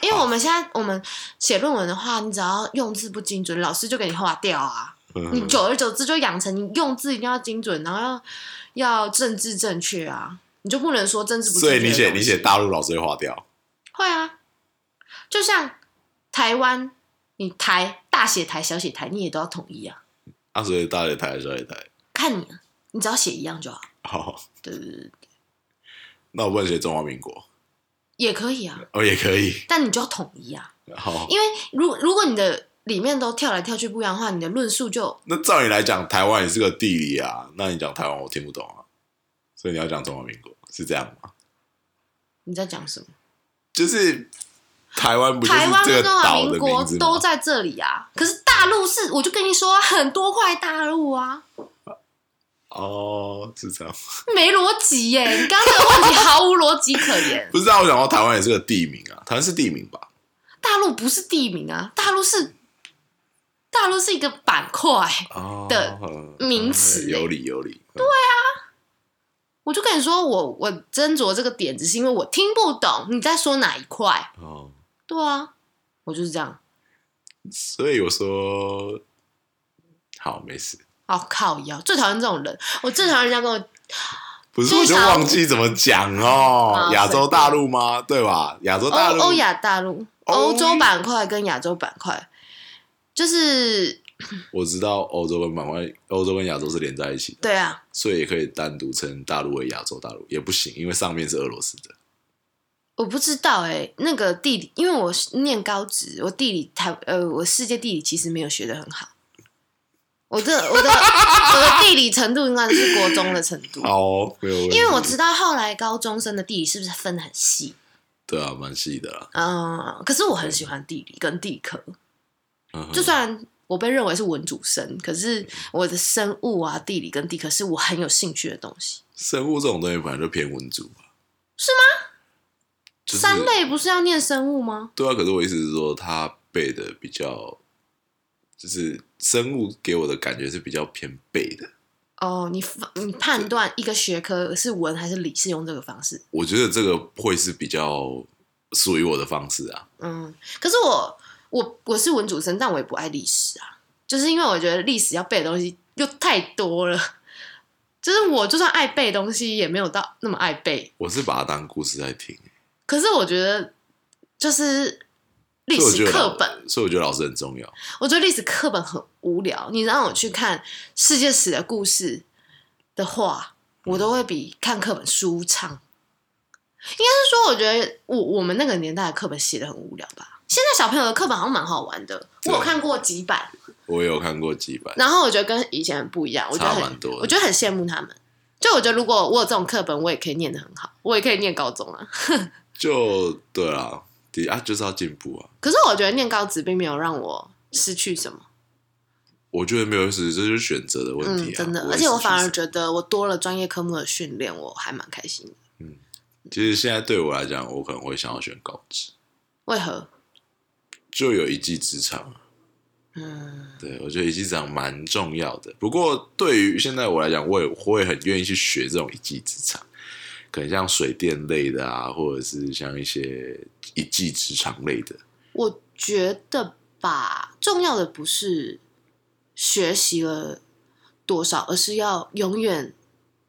A: 因为我们现在我们写论文的话，你只要用字不精准，老师就给你划掉啊。你
B: 嗯，
A: 久而久之就养成你用字一定要精准，然后要要政治正确啊，你就不能说政治不正
B: 所以
A: 确的东西。
B: 你写你写大陆老师会划掉，
A: 会啊，就像台湾，你台大写台小写台，你也都要统一啊。
B: 啊，所以大写台小写台，
A: 看你啊，你只要写一样就好。
B: 好，
A: 对对对对，
B: 那我不能写中华民国，
A: 也可以啊，
B: 哦也可以，
A: 但你就要统一啊，
B: 好，
A: 因为如如果你的里面都跳来跳去不一样的话，你的论述就
B: 那照你来讲，台湾也是个地理啊，那你讲台湾我听不懂啊，所以你要讲中华民国是这样吗？
A: 你在讲什么？
B: 就是台湾不就是
A: 台湾
B: 这个
A: 跟中华
B: 岛的
A: 民国
B: 名字吗？
A: 都在这里啊，可是大陆是，我就跟你说啊，很多块大陆啊，
B: 哦，是这样，
A: 没逻辑耶！你刚刚这个问题毫无逻辑可言。(laughs)
B: 不是啊？我想到台湾也是个地名啊，台湾是地名吧？
A: 大陆不是地名啊，大陆是大陆是一个板块。
B: 哦
A: 的
B: 嗯
A: 名词
B: 嗯有理有理，对啊，
A: 我就跟你说，我我斟酌这个点，只是因为我听不懂你在说哪一块。
B: 哦，
A: 对啊，我就是这样。
B: 所以我说好没事，
A: 哦靠腰，最讨厌这种人，我最讨厌人家跟我
B: 不是我就忘记怎么讲哦
A: 啊，
B: 亚洲大陆吗？对吧？亚洲大陆
A: 欧欧亚大陆、
B: 欧
A: 欧洲板块跟亚洲板块，就是
B: 我知道欧洲跟板块，欧洲跟亚洲是连在一起的，
A: 对啊，
B: 所以也可以单独称大陆为亚洲大陆，也不行，因为上面是俄罗斯的。
A: 我不知道哎、那个地理，因为我是念高职，我地理台呃，我世界地理其实没有学的很好。我的我的我的地理程度应该是国中的程度，
B: 哦，没有问题，
A: 因为我知道后来高中生的地理是不是分得很细？
B: 对啊，蛮细的啦。
A: 嗯，可是我很喜欢地理跟地科，
B: 嗯哼
A: 就算我被认为是文主生，可是我的生物啊、地理跟地科是我很有兴趣的东西。
B: 生物这种东西本来就偏文主吧？
A: 是吗？
B: 就是
A: 三类不是要念生物吗？
B: 对啊，可是我意思是说，他背的比较，就是生物给我的感觉是比较偏背的。
A: 哦，你你判断一个学科是文还是理是用这个方式？
B: 我觉得这个会是比较属于我的方式啊。
A: 嗯，可是我我我是文主生，但我也不爱历史啊，就是因为我觉得历史要背的东西又太多了，就是我就算爱背东西，也没有到那么爱背。
B: 我是把它当故事在听，
A: 可是我觉得就是历史课本，
B: 所以我觉得老师很重要。
A: 我觉得历史课本很无聊。你让我去看世界史的故事的话，我都会比看课本舒畅。应该是说，我觉得我我们那个年代的课本写的很无聊吧。现在小朋友的课本好像蛮好玩的，我有看过几版，
B: 我有看过几版，
A: 然后我觉得跟以前很不一样，我觉得很
B: 多
A: 我觉得很羡慕他们。就我觉得如果我有这种课本，我也可以念得很好，我也可以念高中啊。(laughs)
B: 就对啦，的啊，就是要进步啊。
A: 可是我觉得念高职并没有让我失去什么。
B: 我觉得没有失，这就是选择的问题
A: 嗯，
B: 啊。
A: 真的，而且我反而觉得我多了专业科目的训练，我还蛮开心的。
B: 其实现在对我来讲，我可能会想要选高职，
A: 为何？
B: 就有一技之长。
A: 嗯，
B: 对，我觉得一技之长蛮重要的。不过对于现在我来讲，我也会很愿意去学这种一技之长，可能像水电类的啊，或者是像一些一技之长类的？
A: 我觉得吧，重要的不是学习了多少，而是要永远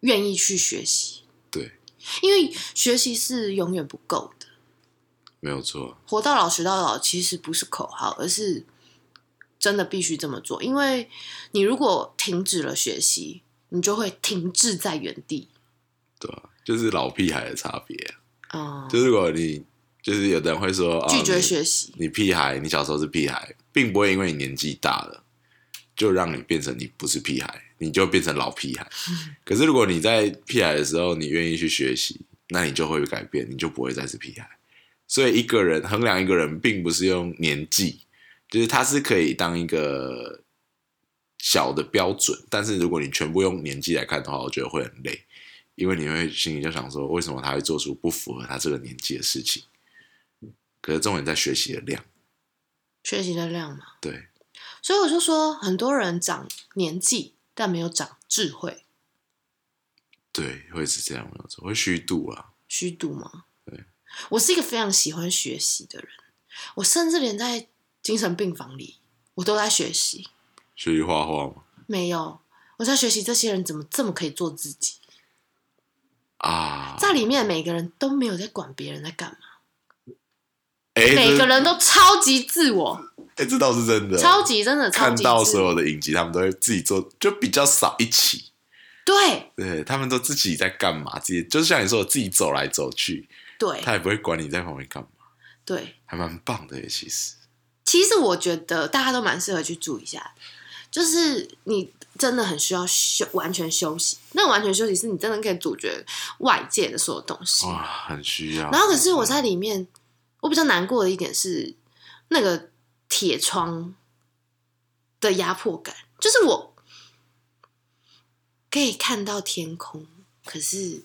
A: 愿意去学习。
B: 对，
A: 因为学习是永远不够的。
B: 没有错，
A: 活到老学到老，其实不是口号，而是真的必须这么做。因为你如果停止了学习，你就会停滞在原地。
B: 对吧、就是老屁孩的差别啊、
A: 哦、
B: 就如果你就是有的人会说哦
A: 拒绝学习。
B: 你屁孩，你小时候是屁孩，并不会因为你年纪大了，就让你变成你不是屁孩，你就变成老屁孩。(laughs) 可是如果你在屁孩的时候，你愿意去学习，那你就会改变，你就不会再是屁孩。所以一个人衡量一个人，并不是用年纪，就是他是可以当一个小的标准，但是如果你全部用年纪来看的话，我觉得会很累，因为你会心里就想说，为什么他会做出不符合他这个年纪的事情？可是重点在学习的量，
A: 学习的量嘛，
B: 对，
A: 所以我就说，很多人长年纪，但没有长智慧，
B: 对，会是这样，没有错，会虚度啊。
A: 虚度嘛。
B: 对，
A: 我是一个非常喜欢学习的人，我甚至连在精神病房里，我都在学习。
B: 学习画画吗，
A: 没有，我在学习这些人怎么这么可以做自己。
B: 啊，
A: 在里面，每个人都没有在管别人在干嘛，
B: 哎，
A: 每个人都超级自我，
B: 哎，这倒是真的，
A: 超级真的超
B: 看到所。有的影集，他们都会自己做，就比较少一起。
A: 对
B: 对他们都自己在干嘛？自己就是像你说的，自己走来走去，
A: 对
B: 他也不会管你在旁边干嘛，
A: 对，
B: 还蛮棒的耶。其实，
A: 其实我觉得大家都蛮适合去住一下，就是你真的很需要休完全休息。那完全休息是你真的可以阻绝外界的所有东西。
B: 哇，很需要。
A: 然后可是我在里面，我比较难过的一点是那个铁窗的压迫感，就是我可以看到天空，可是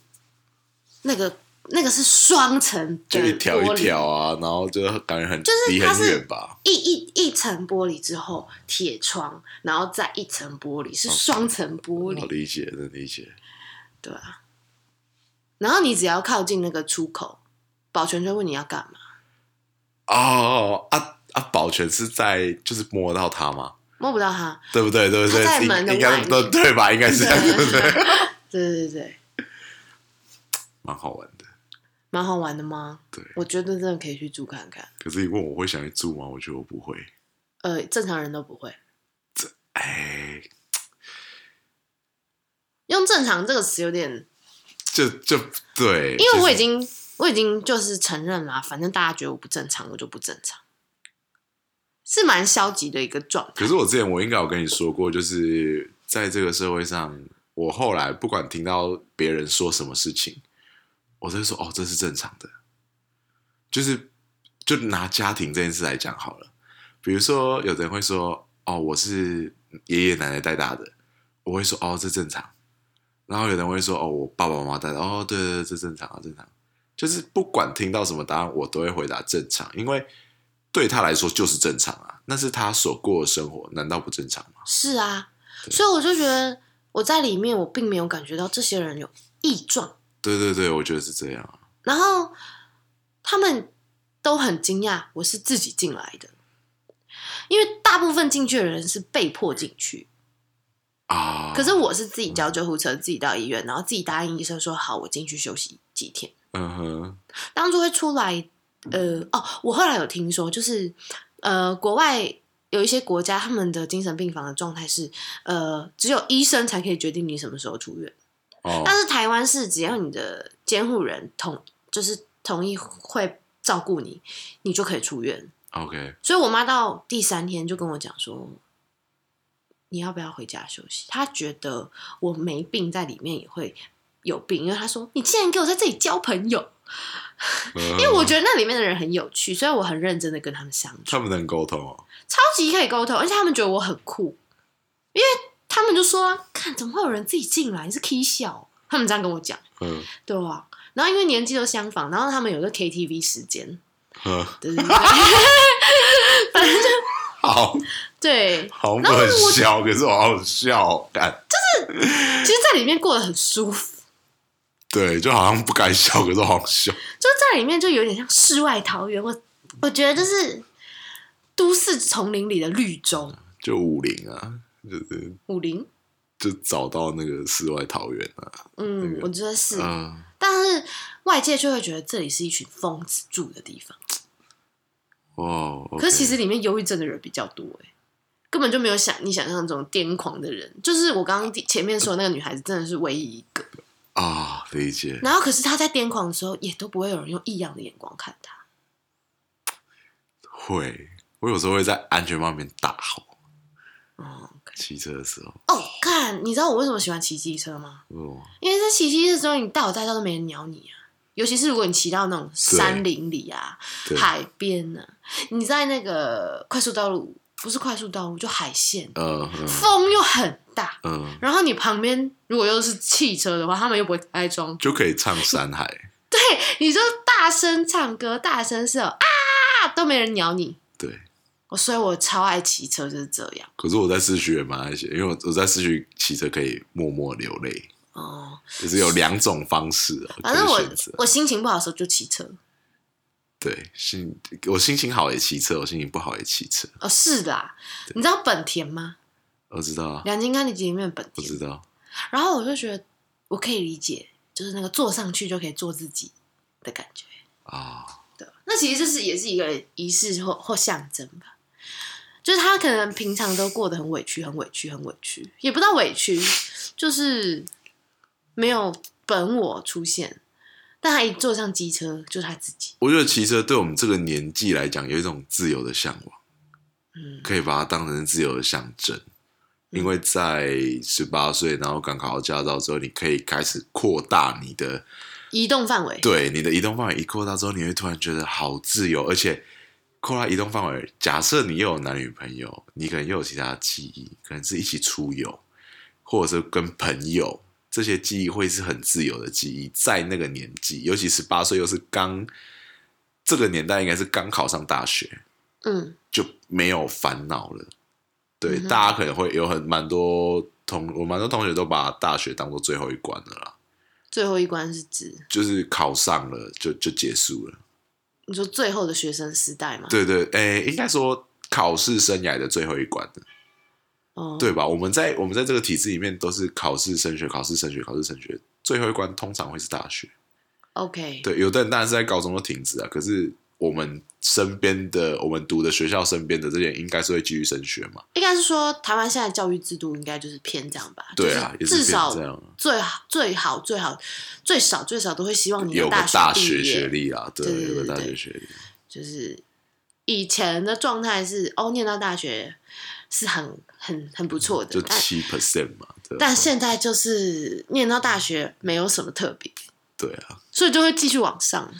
A: 那个那个是双层
B: 就一条一条啊，然后就感觉很
A: 就是
B: 离很
A: 它是
B: 远吧。
A: 一一一层玻璃之后，铁窗，然后再一层玻璃，是双层玻璃，
B: 我理解，能理解。
A: 对啊。然后你只要靠近那个出口，保全就问你要干嘛，
B: 哦啊啊！保全是在就是摸到他吗？
A: 摸不到他。
B: 对不对？对不对？
A: 他在门的
B: 应应该都对吧？应该是这样，对不对？(laughs)
A: 对对对，
B: 蛮好玩的。
A: 蛮好玩的吗？
B: 对，
A: 我觉得真的可以去住看看。
B: 可是你问我会想去住吗？我觉得我不会。
A: 呃，正常人都不会这
B: 哎，
A: 用“正常”这个词，有点，
B: 就就对，
A: 因为我已
B: 就是
A: 经我已经就是承认啦，反正大家觉得我不正常，我就不正常，是蛮消极的一个状态
B: 可。是我之前我应该有跟你说过，就是在这个社会上，我后来不管听到别人说什么事情，我都说哦，这是正常的。就是就拿家庭这件事来讲好了，比如说有人会说哦，我是爷爷奶奶带大的，我会说哦，这正常。然后有人会说哦，我爸爸妈妈带的，哦，对对对，这正常啊，正常。就是不管听到什么答案，我都会回答正常，因为对他来说就是正常啊，那是他所过的生活，难道不正常吗？
A: 是啊，所以我就觉得我在里面，我并没有感觉到这些人有异状，
B: 对对对，我觉得是这样啊。
A: 然后他们都很惊讶我是自己进来的，因为大部分进去的人是被迫进去，
B: 啊，
A: 可是我是自己叫救护车，自己到医院，然后自己答应医生说好，我进去休息几天。
B: 嗯哼，
A: 当初会出来，呃，哦，我后来有听说，就是呃，国外有一些国家，他们的精神病房的状态是，呃，只有医生才可以决定你什么时候出院，
B: 哦，
A: 但是台湾是只要你的监护人同，就是同意会照顾你，你就可以出院。
B: OK，
A: 所以我妈到第三天就跟我讲说，你要不要回家休息？她觉得我没病在里面也会有病，因为他说你竟然给我在这里交朋友。
B: 因 (laughs)
A: 因为我觉得那里面的人很有趣，所以我很认真的跟他们相处，
B: 他们能沟通哦。
A: 超级可以沟通，而且他们觉得我很酷，因为他们就说、啊：“看，怎么会有人自己进来？你是 K 笑？”他们这样跟我讲，
B: 嗯 (laughs)
A: 对啊？然后因为年纪都相仿，然后他们有个 KTV 时间，
B: 嗯，(laughs)
A: 对对对，反正就
B: 好
A: 对，
B: 好很笑，可是我好笑，感就是
A: 其实在里面过得很舒服，
B: 对，就好像不该笑，可是好笑。
A: 就在里面就有点像世外桃源。我我觉得就是都市丛林里的绿洲，
B: 就武林啊，就是
A: 武林。
B: 就找到那个世外桃源啊。
A: 嗯，我觉得是，
B: 嗯，
A: 但是外界就会觉得这里是一群疯子住的地方。
B: 哦，
A: 可是其实里面忧郁症的人比较多哎，根本就没有想你想象中癫狂的人。就是我刚刚前面说的那个女孩子，真的是唯一一个。
B: 啊，理解。
A: 然后，可是他在癫狂的时候，也都不会有人用异样的眼光看他。
B: 会，我有时候会在安全帽里面大吼。
A: 哦，
B: 骑车的时候。
A: 哦，看，你知道我为什么喜欢骑机车吗？
B: 哦，
A: 因为在骑机车的时候，你大有大道都没人鸟你啊。尤其是如果你骑到那种山林里啊、海边呢、你在那个快速道路，不是快速道路，就海线，
B: 嗯嗯
A: 风又很大，
B: 嗯，
A: 然后你旁边如果又是汽车的话，他们又不会开窗，
B: 就可以唱《山海》。(laughs)
A: 对，你就大声唱歌，大声是啊，都没人鸟你。
B: 对，
A: 我所以，我超爱骑车，就是这样。
B: 可是我在市区也蛮爱骑，因为我我在市区骑车可以默默流泪，
A: 哦，
B: 就是有两种方式啊，
A: 反正我
B: 可以选择。
A: 我心情不好的时候就骑车。
B: 对，心我心情好也骑车，我心情不好也骑车。
A: 哦，是啦，你知道本田吗？
B: 我知道啊，
A: 两金刚里里面的本田
B: 我知。道。
A: 然后我就觉得我可以理解，就是那个坐上去就可以做自己的感觉。
B: 啊，
A: 对，那其实这是也是一个仪式或或象征吧。就是他可能平常都过得很委屈，很委屈，很委屈，也不知道委屈，就是没有本我出现。但他一坐上机车，就是他自己。
B: 我觉得骑车对我们这个年纪来讲，有一种自由的向往，
A: 嗯，
B: 可以把它当成自由的象征。因为在十八岁，然后刚考到驾照之后，你可以开始扩大你的
A: 移动范围。
B: 对你的移动范围一扩大之后，你会突然觉得好自由，而且扩大移动范围。假设你又有男女朋友，你可能又有其他的记忆，可能是一起出游，或者是跟朋友，这些记忆会是很自由的记忆。在那个年纪，尤其十八岁，又是刚这个年代，应该是刚考上大学，
A: 嗯，
B: 就没有烦恼了。对，
A: 嗯
B: 大家可能会有很蛮多同我蛮多同学都把大学当做最后一关了啦，
A: 最后一关是指
B: 就是考上了就就结束了。
A: 你说最后的学生时代吗？，
B: 对对，诶，应该说考试生涯的最后一关的，
A: 哦，
B: 对吧？我们在我们在这个体制里面都是考试升学，考试升学，考试升学，最后一关通常会是大学。
A: ，OK，
B: 对，有的人当然是在高中就停止啊，可是我们身边的我们读的学校身边的这些人，应该是会继续升学嘛？
A: 应该是说台湾现在教育制度应该就是偏这样吧？
B: 对啊，也
A: 就是至少
B: 这样啊，
A: 最好最好最好最少最少都会希望你
B: 有个
A: 大
B: 学学，历啊，对，有个大
A: 对
B: 学学历。
A: 就是以前的状态是哦，念到大学是很很很不错的
B: 就，
A: 但
B: 七 percent 嘛，
A: 但现在就是念到大学没有什么特别，
B: 对啊，
A: 所以就会继续往上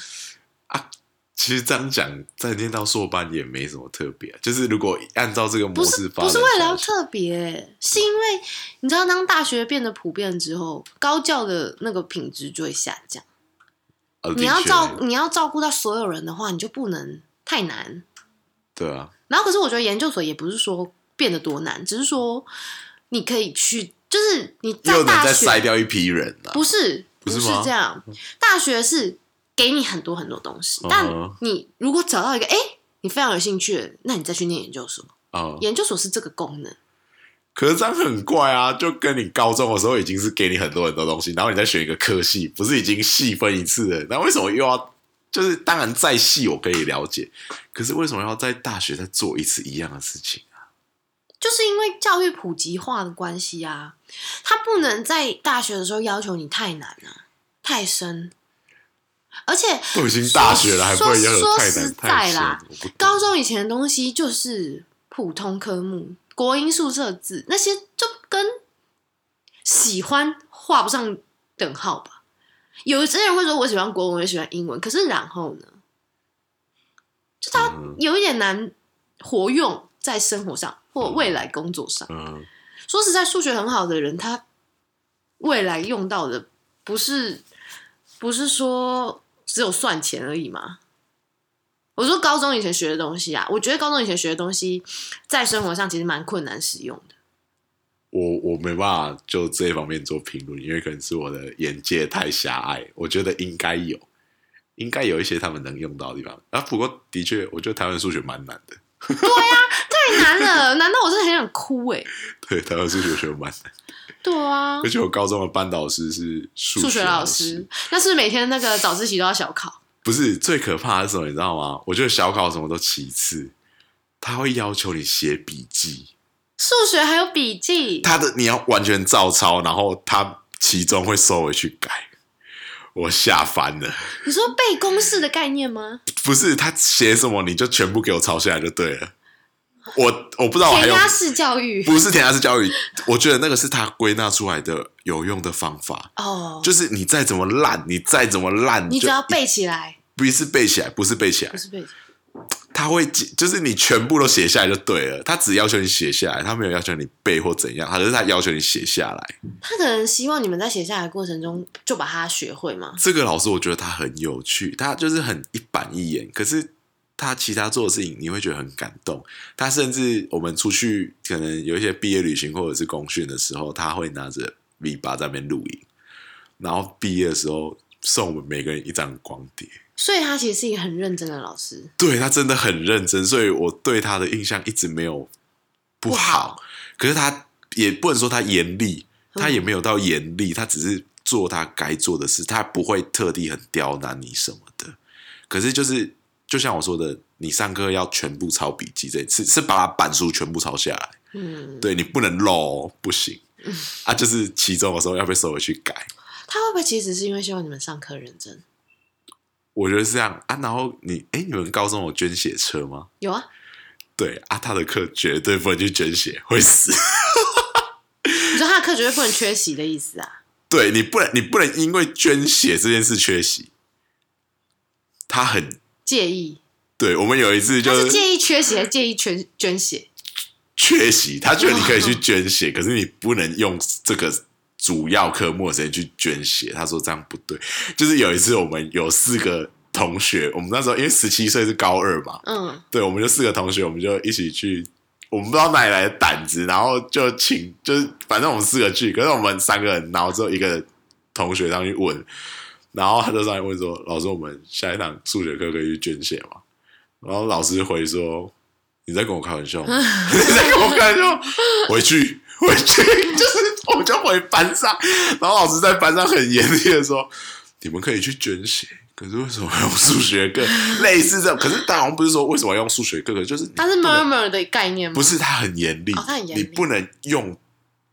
A: 啊。
B: 其实这样讲，在念到硕班也没什么特别、啊就是如果按照这个模式发展
A: 不是为了要特别，是因为你知道，当大学变得普遍之后，高教的那个品质就会下降。
B: 呃
A: 你要照你要照顾到所有人的话，你就不能太难。
B: 对啊，
A: 然后，可是我觉得研究所也不是说变得多难，只是说你可以去，就是你在
B: 又能再
A: 大学
B: 筛掉一批人啊。
A: 不是不
B: 不是吗
A: 这样，大学是给你很多很多东西，
B: 嗯
A: 但你如果找到一个哎、诶你非常有兴趣的，那你再去念研究所。
B: 哦、
A: 研究所是这个功能，
B: 可是这样很怪啊，就跟你高中的时候已经是给你很多很多东西，然后你再选一个科系，不是已经细分一次了？那为什么又要？就是当然再细我可以了解，可是为什么要在大学再做一次一样的事情啊？
A: 就是因为教育普及化的关系啊，他不能在大学的时候要求你太难啊，太深，而且
B: 都已经大学了，还不会要求太
A: 说实
B: 难太深
A: 在啦，高中以前的东西就是普通科目，国英数设字那些就跟喜欢画不上等号吧。有些人会说我喜欢国文，也喜欢英文，可是然后呢，就它
B: 嗯。
A: 有一点难活用在生活上或未来工作上。
B: 嗯，
A: 说实在，数学很好的人，他未来用到的不是不是说只有算钱而已吗？我说高中以前学的东西啊，我觉得高中以前学的东西在生活上其实蛮困难使用的。
B: 我我没办法就这一方面做评论，因为可能是我的眼界太狭隘。我觉得应该有，应该有一些他们能用到的地方。啊，不过的确，我觉得台湾数学蛮难的。
A: 太难了，难道我真的很想哭哎、(laughs)
B: 对，台湾数学学得蛮难，
A: 对啊
B: 而，且我高中的班导师是数
A: 数学
B: 老
A: 老师，那是不是每天那个早自习都要小考？
B: 不是最可怕的是什么？你知道吗？我觉得小考什么都其次，他会要求你写笔记，
A: 数学还有笔记，
B: 他的你要完全照抄，然后他其中会收回去改。我吓翻了，
A: 你说背公式的概念吗？
B: 不是他写什么你就全部给我抄下来就对了。我我不知道我还有
A: 填鸭式教育
B: 不是填鸭式教育，我觉得那个是他归纳出来的有用的方法，
A: 哦，
B: 就是你再怎么烂，你再怎么烂，
A: 你只要背起来，
B: 不是背起来，不是背起来
A: 不，是背起来。(tsk)
B: 他会就是你全部都写下来就对了，他只要求你写下来，他没有要求你背或怎样，他只是他要求你写下来。
A: 他可能希望你们在写下来的过程中就把它学会吗？
B: 这个老师我觉得他很有趣，他就是很一板一眼，可是他其他做的事情你会觉得很感动。他甚至我们出去可能有一些毕业旅行或者是公训的时候，他会拿着 V 八在那边录影，然后毕业的时候送我们每个人一张光碟。
A: 所以他其实是一个很认真的老师。
B: 对他真的很认真，所以我对他的印象一直没有不好。可是他也不能说他严厉，
A: 嗯
B: 他也没有到严厉，他只是做他该做的事，他不会特地很刁难你什么的。可是就是就像我说的，你上课要全部抄笔记，这次是把他板书全部抄下来，
A: 嗯，
B: 对你不能漏哦，不行。啊，就是期中的时候要被收回去改，
A: 他会不会其实是因为希望你们上课认真？
B: 我觉得是这样啊。然后你，哎，你们高中有捐血车吗？
A: 有啊，
B: 对啊，他的课绝对不能去捐血，会死。(laughs)
A: 你说他的课绝对不能缺席的意思啊？(laughs)
B: 对你不能，你不能因为捐血这件事缺席。他很
A: 介意？
B: 对，我们有一次就是
A: 介意缺席，还是介意捐捐血？
B: 缺席，他觉得你可以去捐血，可是你不能用这个主要科目的时间去捐血。他说这样不对。就是有一次我们有四个同学，我们那时候因为十七岁是高二嘛，
A: 嗯，
B: 对，我们就四个同学，我们就一起去，我们不知道哪里来的胆子，然后就请，就是反正我们四个去，可是我们三个人，然后只有一个同学上去问，然后他就上来问说：“老师，我们下一堂数学课可以去捐血吗？”然后老师回说：“你在跟我开玩笑吗？(laughs) 你在跟我开玩笑？回去，回去，就是我就回班上，然后老师在班上很严厉的说：你们可以去捐血。”可是为什么用数学课？类似这种，可是他好像不是说为什么用数学课，可就是你
A: 他是
B: 不能
A: murmur 的概念吗？
B: 不是他很严厉，
A: 哦他很严厉
B: 你不能用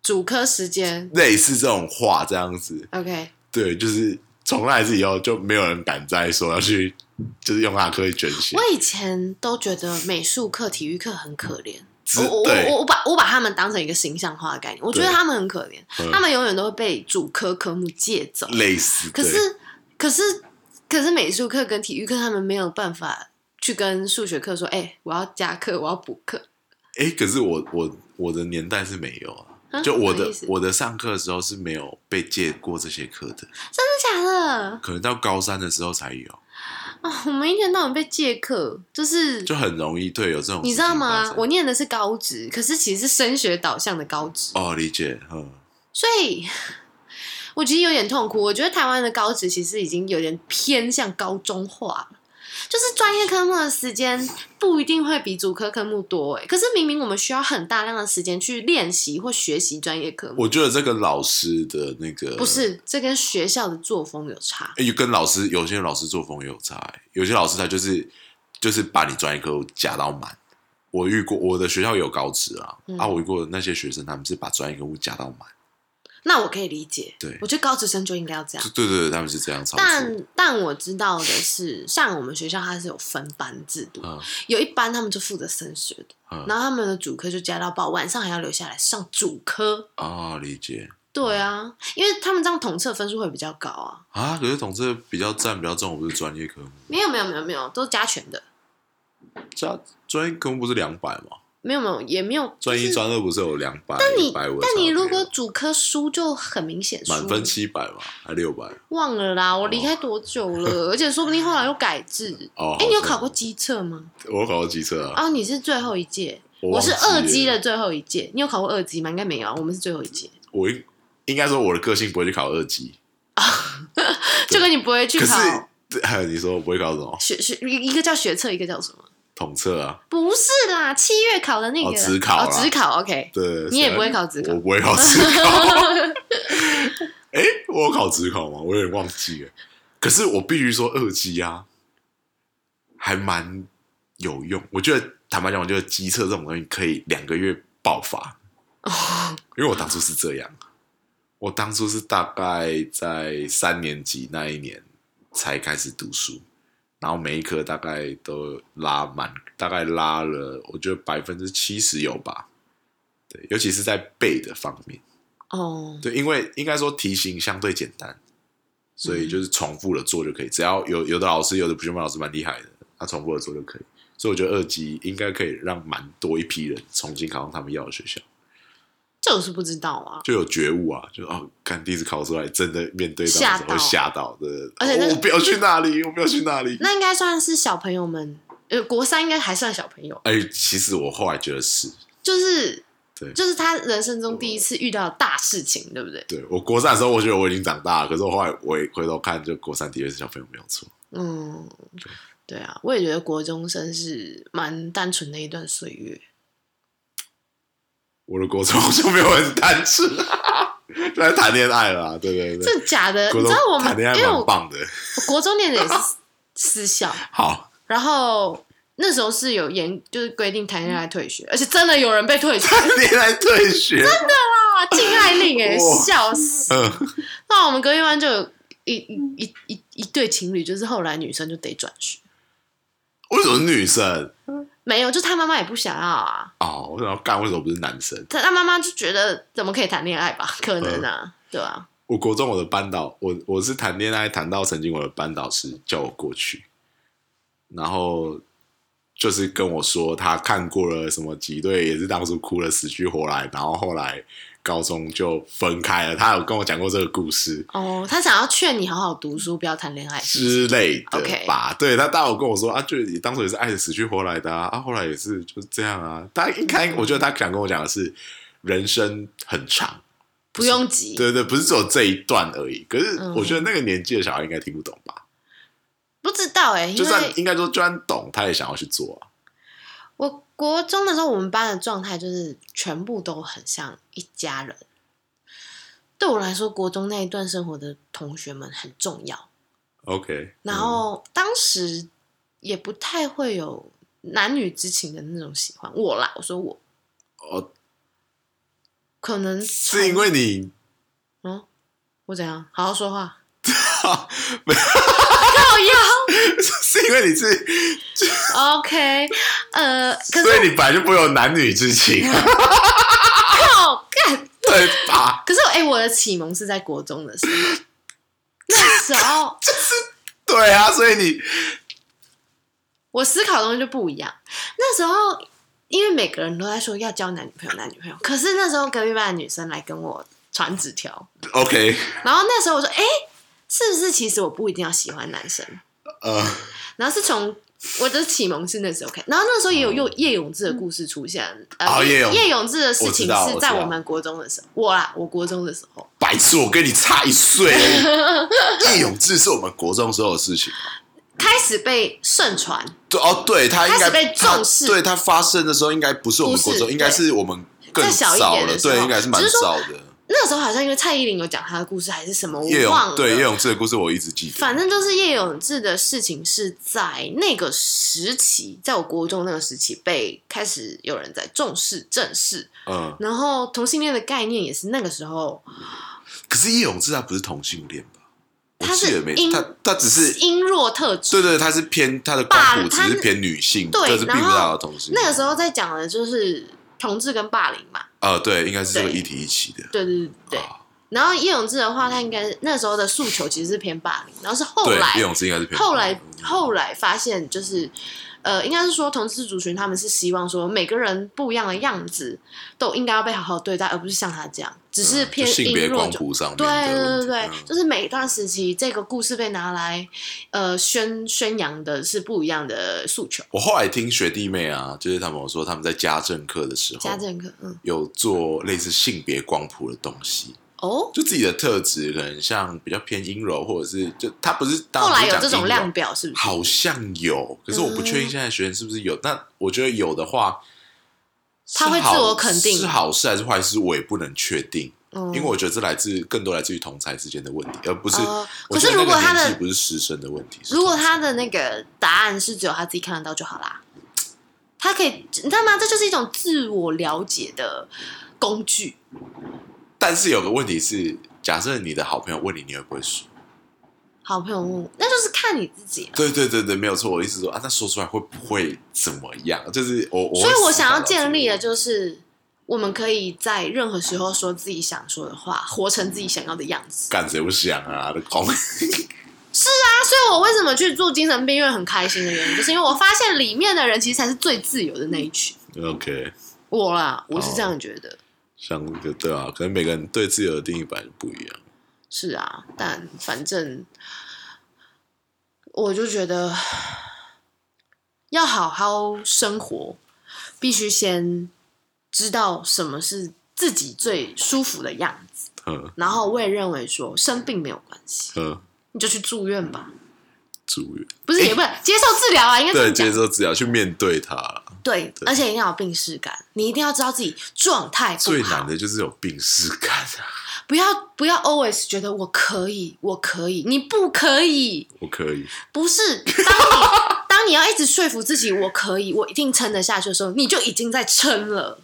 A: 主科时间。
B: 类似这种话这样子。
A: OK，
B: 对，就是从那一次以后就没有人敢再说要去，就是用他的课去捐血
A: 我。以前都觉得美术课、体育课很可怜。
B: 只
A: 我我我我把我把他们当成一个形象化的概念，我觉得他们很可怜，
B: 嗯
A: 他们永远都会被主科科目借走。
B: 类似，
A: 可是可是可是美术课跟体育课，他们没有办法去跟数学课说：“哎、我要加课，我要补课。
B: 哎，可是我我我的年代是没有啊。
A: 啊”
B: 就我的我的上课的时候是没有被借过这些课的，
A: 真的假的
B: 可能到高三的时候才有，
A: 啊？我们一天到晚被借课，就是
B: 就很容易对有这种
A: 你知道吗？我念的是高职，可是其实是升学导向的高职，
B: 哦理解，嗯，
A: 所以我其实有点痛苦。我觉得台湾的高职其实已经有点偏向高中化了。就是专业科目的时间不一定会比主科科目多哎，可是明明我们需要很大量的时间去练习或学习专业科目，
B: 我觉得这跟老师的那个
A: 不是这跟学校的作风有差。
B: 诶跟老师有些老师作风也有差、欸，有些老师他就是就是把你专业课夹到满。我遇过我的学校有高职啊，
A: 嗯。
B: 啊，我遇过的那些学生他们是把专业科目夹到满，
A: 那我可以理解，
B: 对
A: 我觉得高职生就应该要这样。
B: 对对对，他们是这样操作。
A: 但但我知道的是，像我们学校它是有分班制度，
B: 嗯
A: 有一班他们就负责升学的，
B: 嗯
A: 然后他们的主科就加到爆，晚上还要留下来上主科。
B: 哦，理解
A: 对啊，因为他们这样统测分数会比较高啊。
B: 啊。可是统测比较占比较重，不是专业科目，
A: 没有没有没有没有，都是加权的。
B: 加专业科目不是两百吗？
A: 没有没有也没有。
B: 专一专二不是有两百、
A: 但你？但你如果主科输就很明显，
B: 满分七百嘛，还六百？
A: 忘了啦，我离开多久了？(laughs) 而且说不定后来又改制。
B: 哦，
A: 哎、你有考过机测吗？
B: 我有考过机测啊，
A: 啊，你是最后一届，
B: 我
A: 我是二机的最后一届，你有考过二机吗？应该没有啊，我们是最后一届，
B: 我应应该说我的个性不会去考二级，(laughs)
A: 就跟你不会去考
B: 对还有 (laughs) 你说我不会考什么
A: 学学一个叫学测，一个叫什么？
B: 统测啊？
A: 不是啦，七月考的那个
B: 哦职考啦
A: 哦，职考 OK，
B: 对，
A: 你也不会考职考
B: 我不会考职考。(laughs) (laughs) 哎、我有考职考吗？我有点忘记了。可是我必须说，二级啊，还蛮有用。我觉得坦白讲，我觉得机测这种东西可以两个月爆发，因为我当初是这样。我当初是大概在三年级那一年才开始读书，然后每一科大概都拉满，大概拉了，我觉得百分之七十有吧。对，尤其是在背的方面，
A: 哦，
B: 对，因为应该说题型相对简单，所以就是重复的做就可以。只要有有的老师，有的补习班老师蛮厉害的，他重复的做就可以。所以我觉得二级应该可以让蛮多一批人重新考上他们要的学校，
A: 这我是不知道啊。
B: 就有觉悟啊，就哦，看第一次考出来，真的面对到会吓到的。
A: 而且那个
B: 哦我不要去那里，我不要去那里。
A: 那应该算是小朋友们，呃，国三应该还算小朋友，
B: 哎，其实我后来觉得是，
A: 就是
B: 对
A: 就是他人生中第一次遇到大事情，对不对？
B: 对我国三的时候，我觉得我已经长大了，可是我后来我也回头看，就国三的确是小朋友没有错。
A: 嗯，对啊，我也觉得国中生是蛮单纯的一段岁月。
B: 我的国中就没有很单纯，就 (laughs) 在谈恋爱了啊，对对对。
A: 这假的，你知道我们
B: 谈恋爱
A: 因为我
B: 蛮棒的。
A: 我国中念的也是 (laughs) 私校，
B: 好，
A: 然后那时候是有严就是规定谈恋爱退学，而且真的有人被退学。
B: 恋爱退学，
A: 真的啦，(laughs) 禁爱令哎、
B: 哇。
A: 笑死！
B: 嗯，
A: 那我们隔壁班就有一一一一一对情侣，就是后来女生就得转学，
B: 为什么是女生？
A: 没有，就他妈妈也不想要啊，
B: 哦，我想要干，为什么不是男生？
A: 他他妈妈就觉得怎么可以谈恋爱吧？可能啊，对啊，
B: 我国中我的班导，我我是谈恋爱谈到曾经我的班导师叫我过去，然后就是跟我说他看过了什么几对，也是当初哭了死去活来，然后后来高中就分开了。他有跟我讲过这个故事
A: 哦，他想要劝你好好读书，不要谈恋爱。
B: 之类的吧？对他，大有跟我说啊，就你当初也是爱的死去活来的啊，啊，后来也是就是这样啊。他应该，我觉得他想跟我讲的是，人生很长。
A: 不用急，
B: 对对，不是只有这一段而已。可是
A: 嗯
B: 我觉得那个年纪的小孩应该听不懂吧？
A: 不知道哎、因
B: 就算应该说，就算懂，他也想要去做啊。
A: 我国中的时候，我们班的状态就是全部都很像一家人。对我来说，国中那一段生活的同学们很重要。
B: OK，
A: 然后当时也不太会有男女之情的那种喜欢我啦。我说我
B: 嗯哦，
A: 可能
B: 是因为你
A: 嗯，我怎样？好好说话。(laughs)
B: 没有
A: 靠腰。(laughs)
B: 是因为你是
A: ，OK，呃，可是
B: 所以你本来就不会有男女之情，啊
A: 靠干。
B: 对吧？
A: 可是哎、我的启蒙是在国中的时候，那时候就是
B: 对啊，所以你
A: 我思考的东西就不一样。那时候因为每个人都在说要交男女朋友，男女朋友，可是那时候隔壁班的女生来跟我传纸条
B: ，OK，
A: 然后那时候我说，哎、是不是其实我不一定要喜欢男生？
B: 呃，
A: 然后是从我的启蒙是那时候看，然后那时候也有用叶永志的故事出现。呃，
B: 哦叶永
A: 叶永志的事情是在
B: 我
A: 们国中的时候，我啊，我国中的时候，
B: 白痴，我跟你差一岁。(laughs) 叶永志是我们国中时候的事情。
A: 开始被盛传，
B: 对哦，对他应该
A: 被重视
B: 他对他发生的时候，应该不是我们国中，应该是我们更早了，对，应该是蛮早的。
A: 那时候好像因为蔡依林有讲她的故事还是什么，
B: 叶
A: 我忘了。
B: 对叶永志的故事我一直记得，
A: 反正就是叶永志的事情是在那个时期，在我国中那个时期被开始有人在重视正视，
B: 嗯，
A: 然后同性恋的概念也是那个时候
B: 可是叶永志他不是同性恋吧？我
A: 他是
B: 记得没
A: 因
B: 他他只是
A: 音弱特质。
B: 对对，他是偏他的
A: 霸
B: 光谱只是偏女性，
A: 对
B: 但是并不的同性。
A: 那个时候在讲的就是同志跟霸凌嘛，
B: 呃，对，应该是这个
A: 对
B: 议题一起的。
A: 对对对对。
B: 啊
A: 然后叶永志的话，他应该那时候的诉求其实是偏霸凌，然后是后
B: 对，
A: 来
B: 叶永志应该是偏
A: 后来后来发现就是。呃，应该是说同志族群他们是希望说每个人不一样的样子都应该要被好好对待，而不是像他这样只是偏
B: 性别光谱上面
A: 对
B: 的
A: 对对就是每一段时期，这个故事被拿来呃宣宣扬的是不一样的诉求。
B: 我后来听学弟妹啊，就是他们有说他们在家政课的时候，
A: 家政课，嗯，
B: 有做类似性别光谱的东西，
A: 哦，
B: 就自己的特质可能像比较偏阴柔，或者是就他不是当
A: 来有这种量表是不是？
B: 好像有，可是我不确定
A: 嗯
B: 现在学生是不是有。那我觉得有的话，
A: 他会自我肯定
B: 是好事还是坏事，我也不能确定，
A: 嗯
B: 因为我觉得这来自更多来自于同才之间的问题，而不是。
A: 呃可是如果他的
B: 不是师生的问题，
A: 如果他的那个答案是只有他自己看得到就好啦，他可以，你知道吗？这就是一种自我了解的工具。
B: 但是有个问题是，假设你的好朋友问你，你会不会说？
A: 好朋友问我，那就是看你自己了。
B: 对对对对，没有错。我意思说啊，那说出来会不会怎么样？就是我，我
A: 所以我想要建立的就是，我们可以在任何时候说自己想说的话，活成自己想要的样子。
B: 干谁不想啊？的空 (laughs)
A: 啊，所以我为什么去住精神病院很开心的原因，就是因为我发现里面的人其实才是最自由的那一群。
B: OK，
A: 我啦，我是这
B: 哦
A: 样觉得。
B: 像那个对啊，可能每个人对自由的定义本来就不一样。
A: 是啊，但反正我就觉得要好好生活，必须先知道什么是自己最舒服的样子。
B: 嗯
A: 然后我也认为说生病没有关系，
B: 嗯，
A: 你就去住院吧，
B: 住院
A: 不是也不是接受治疗啊，应该
B: 对接。受治疗去面对它啦。
A: 对，而且一定要有病视感，你一定要知道自己状态
B: 最难的就是有病视感啊！
A: 不要不要 always 觉得我可以，我可以，你不可以，
B: 我可以，
A: 不是，当你 (laughs) 当你要一直说服自己我可以，我一定撑得下去的时候，你就已经在撑了。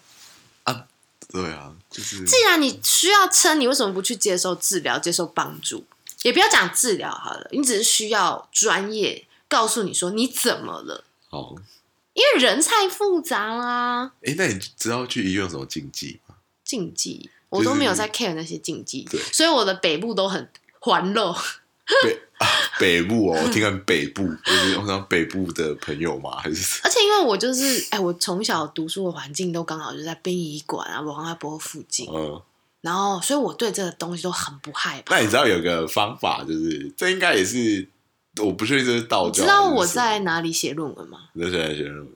B: 对啊，就是
A: 既然你需要撑，你为什么不去接受治疗、接受帮助？也不要讲治疗好了，你只是需要专业告诉你说你怎么了，
B: 好。
A: 因为人太复杂啦，
B: 哎，那你知道去医院有什么禁忌吗？
A: 禁忌我都没有在 care 那些禁忌，
B: 对
A: 所以我的北部都很欢乐。(laughs)
B: 北啊北部哦，我听看北部，就是我想北部的朋友嘛？还是
A: 而且因为我就是，哎，我从小读书的环境都刚好就在殡仪馆啊、文化波附近，
B: 嗯？
A: 然后所以我对这个东西都很不害怕。
B: 那你知道有个方法，就是这应该也是我不确定这是道教。
A: 你知道我在哪里写论文吗？
B: 你在现在写论文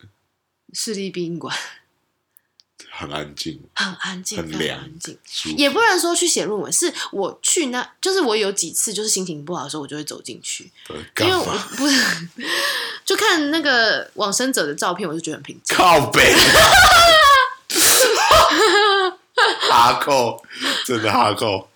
A: 市立殡仪馆，
B: 很安静，
A: 很安静，
B: 很凉
A: 安静。也不能说去写论文，是我去那，就是我有几次就是心情不好的时候，我就会走进去，
B: 对
A: 因为我？不是 (laughs) 就看那个往生者的照片，我就觉得很平静。
B: 靠北，(laughs) 哈扣，真的哈扣。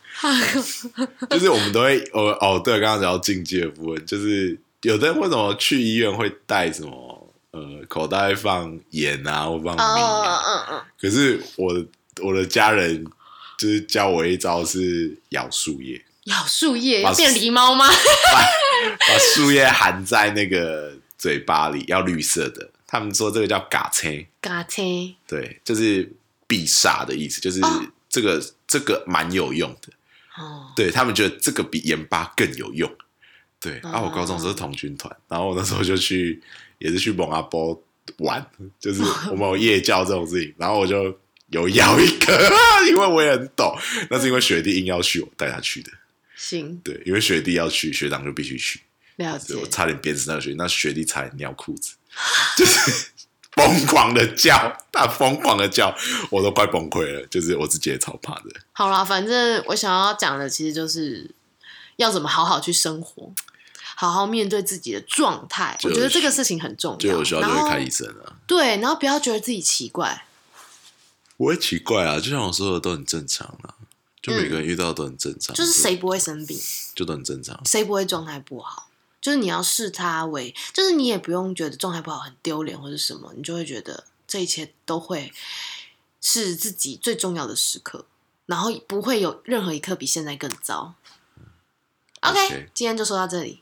B: 就是我们都会，哦哦，对，刚刚讲到境界的部分，就是有的人为什么去医院会带什么呃口袋放盐啊，或放米
A: 哦，
B: 啊？
A: 嗯嗯，
B: 可是我的我的家人就是教我一招是咬树叶，
A: 咬树叶变狸猫吗？
B: 把树叶含在那个嘴巴里，要绿色的。他们说这个叫嘎车，
A: 嘎车，
B: 对，就是必杀的意思，就是
A: 哦
B: 这个、这个蛮有用的。
A: 哦，
B: 对他们觉得这个比盐巴更有用。对，
A: 哦
B: 啊，我高中的时候是童军团，然后我那时候就去，也是去蒙阿波玩，(laughs) 就是我们有夜教这种事情，然后我就有咬一个，(laughs) 因为我也很懂，那是因为学弟硬要去，我带他去的。
A: 行，
B: 对，因为学弟要去，学长就必须去，
A: 了解
B: 我。差点鞭死那个学弟，那学弟差点尿裤子，(laughs) 就是疯狂的叫，他疯狂的叫，我都快崩溃了，就是我自己也超怕的。
A: 好啦，反正我想要讲的其实就是要怎么好好去生活，好好面对自己的状态。我觉得这个事情很重要。
B: 就有需要就会看医生啊。
A: 对，然后不要觉得自己奇怪。
B: 不会奇怪啊，就像我说的，都很正常啊。就每个人遇到都很正常，
A: 就是谁不会生病，
B: 就都很正常。
A: 谁不会状态不好？就是你要视他为，就是你也不用觉得状态不好很丢脸或者什么，你就会觉得这一切都会是自己最重要的时刻，然后不会有任何一刻比现在更糟。OK，,
B: OK
A: 今天就说到这里。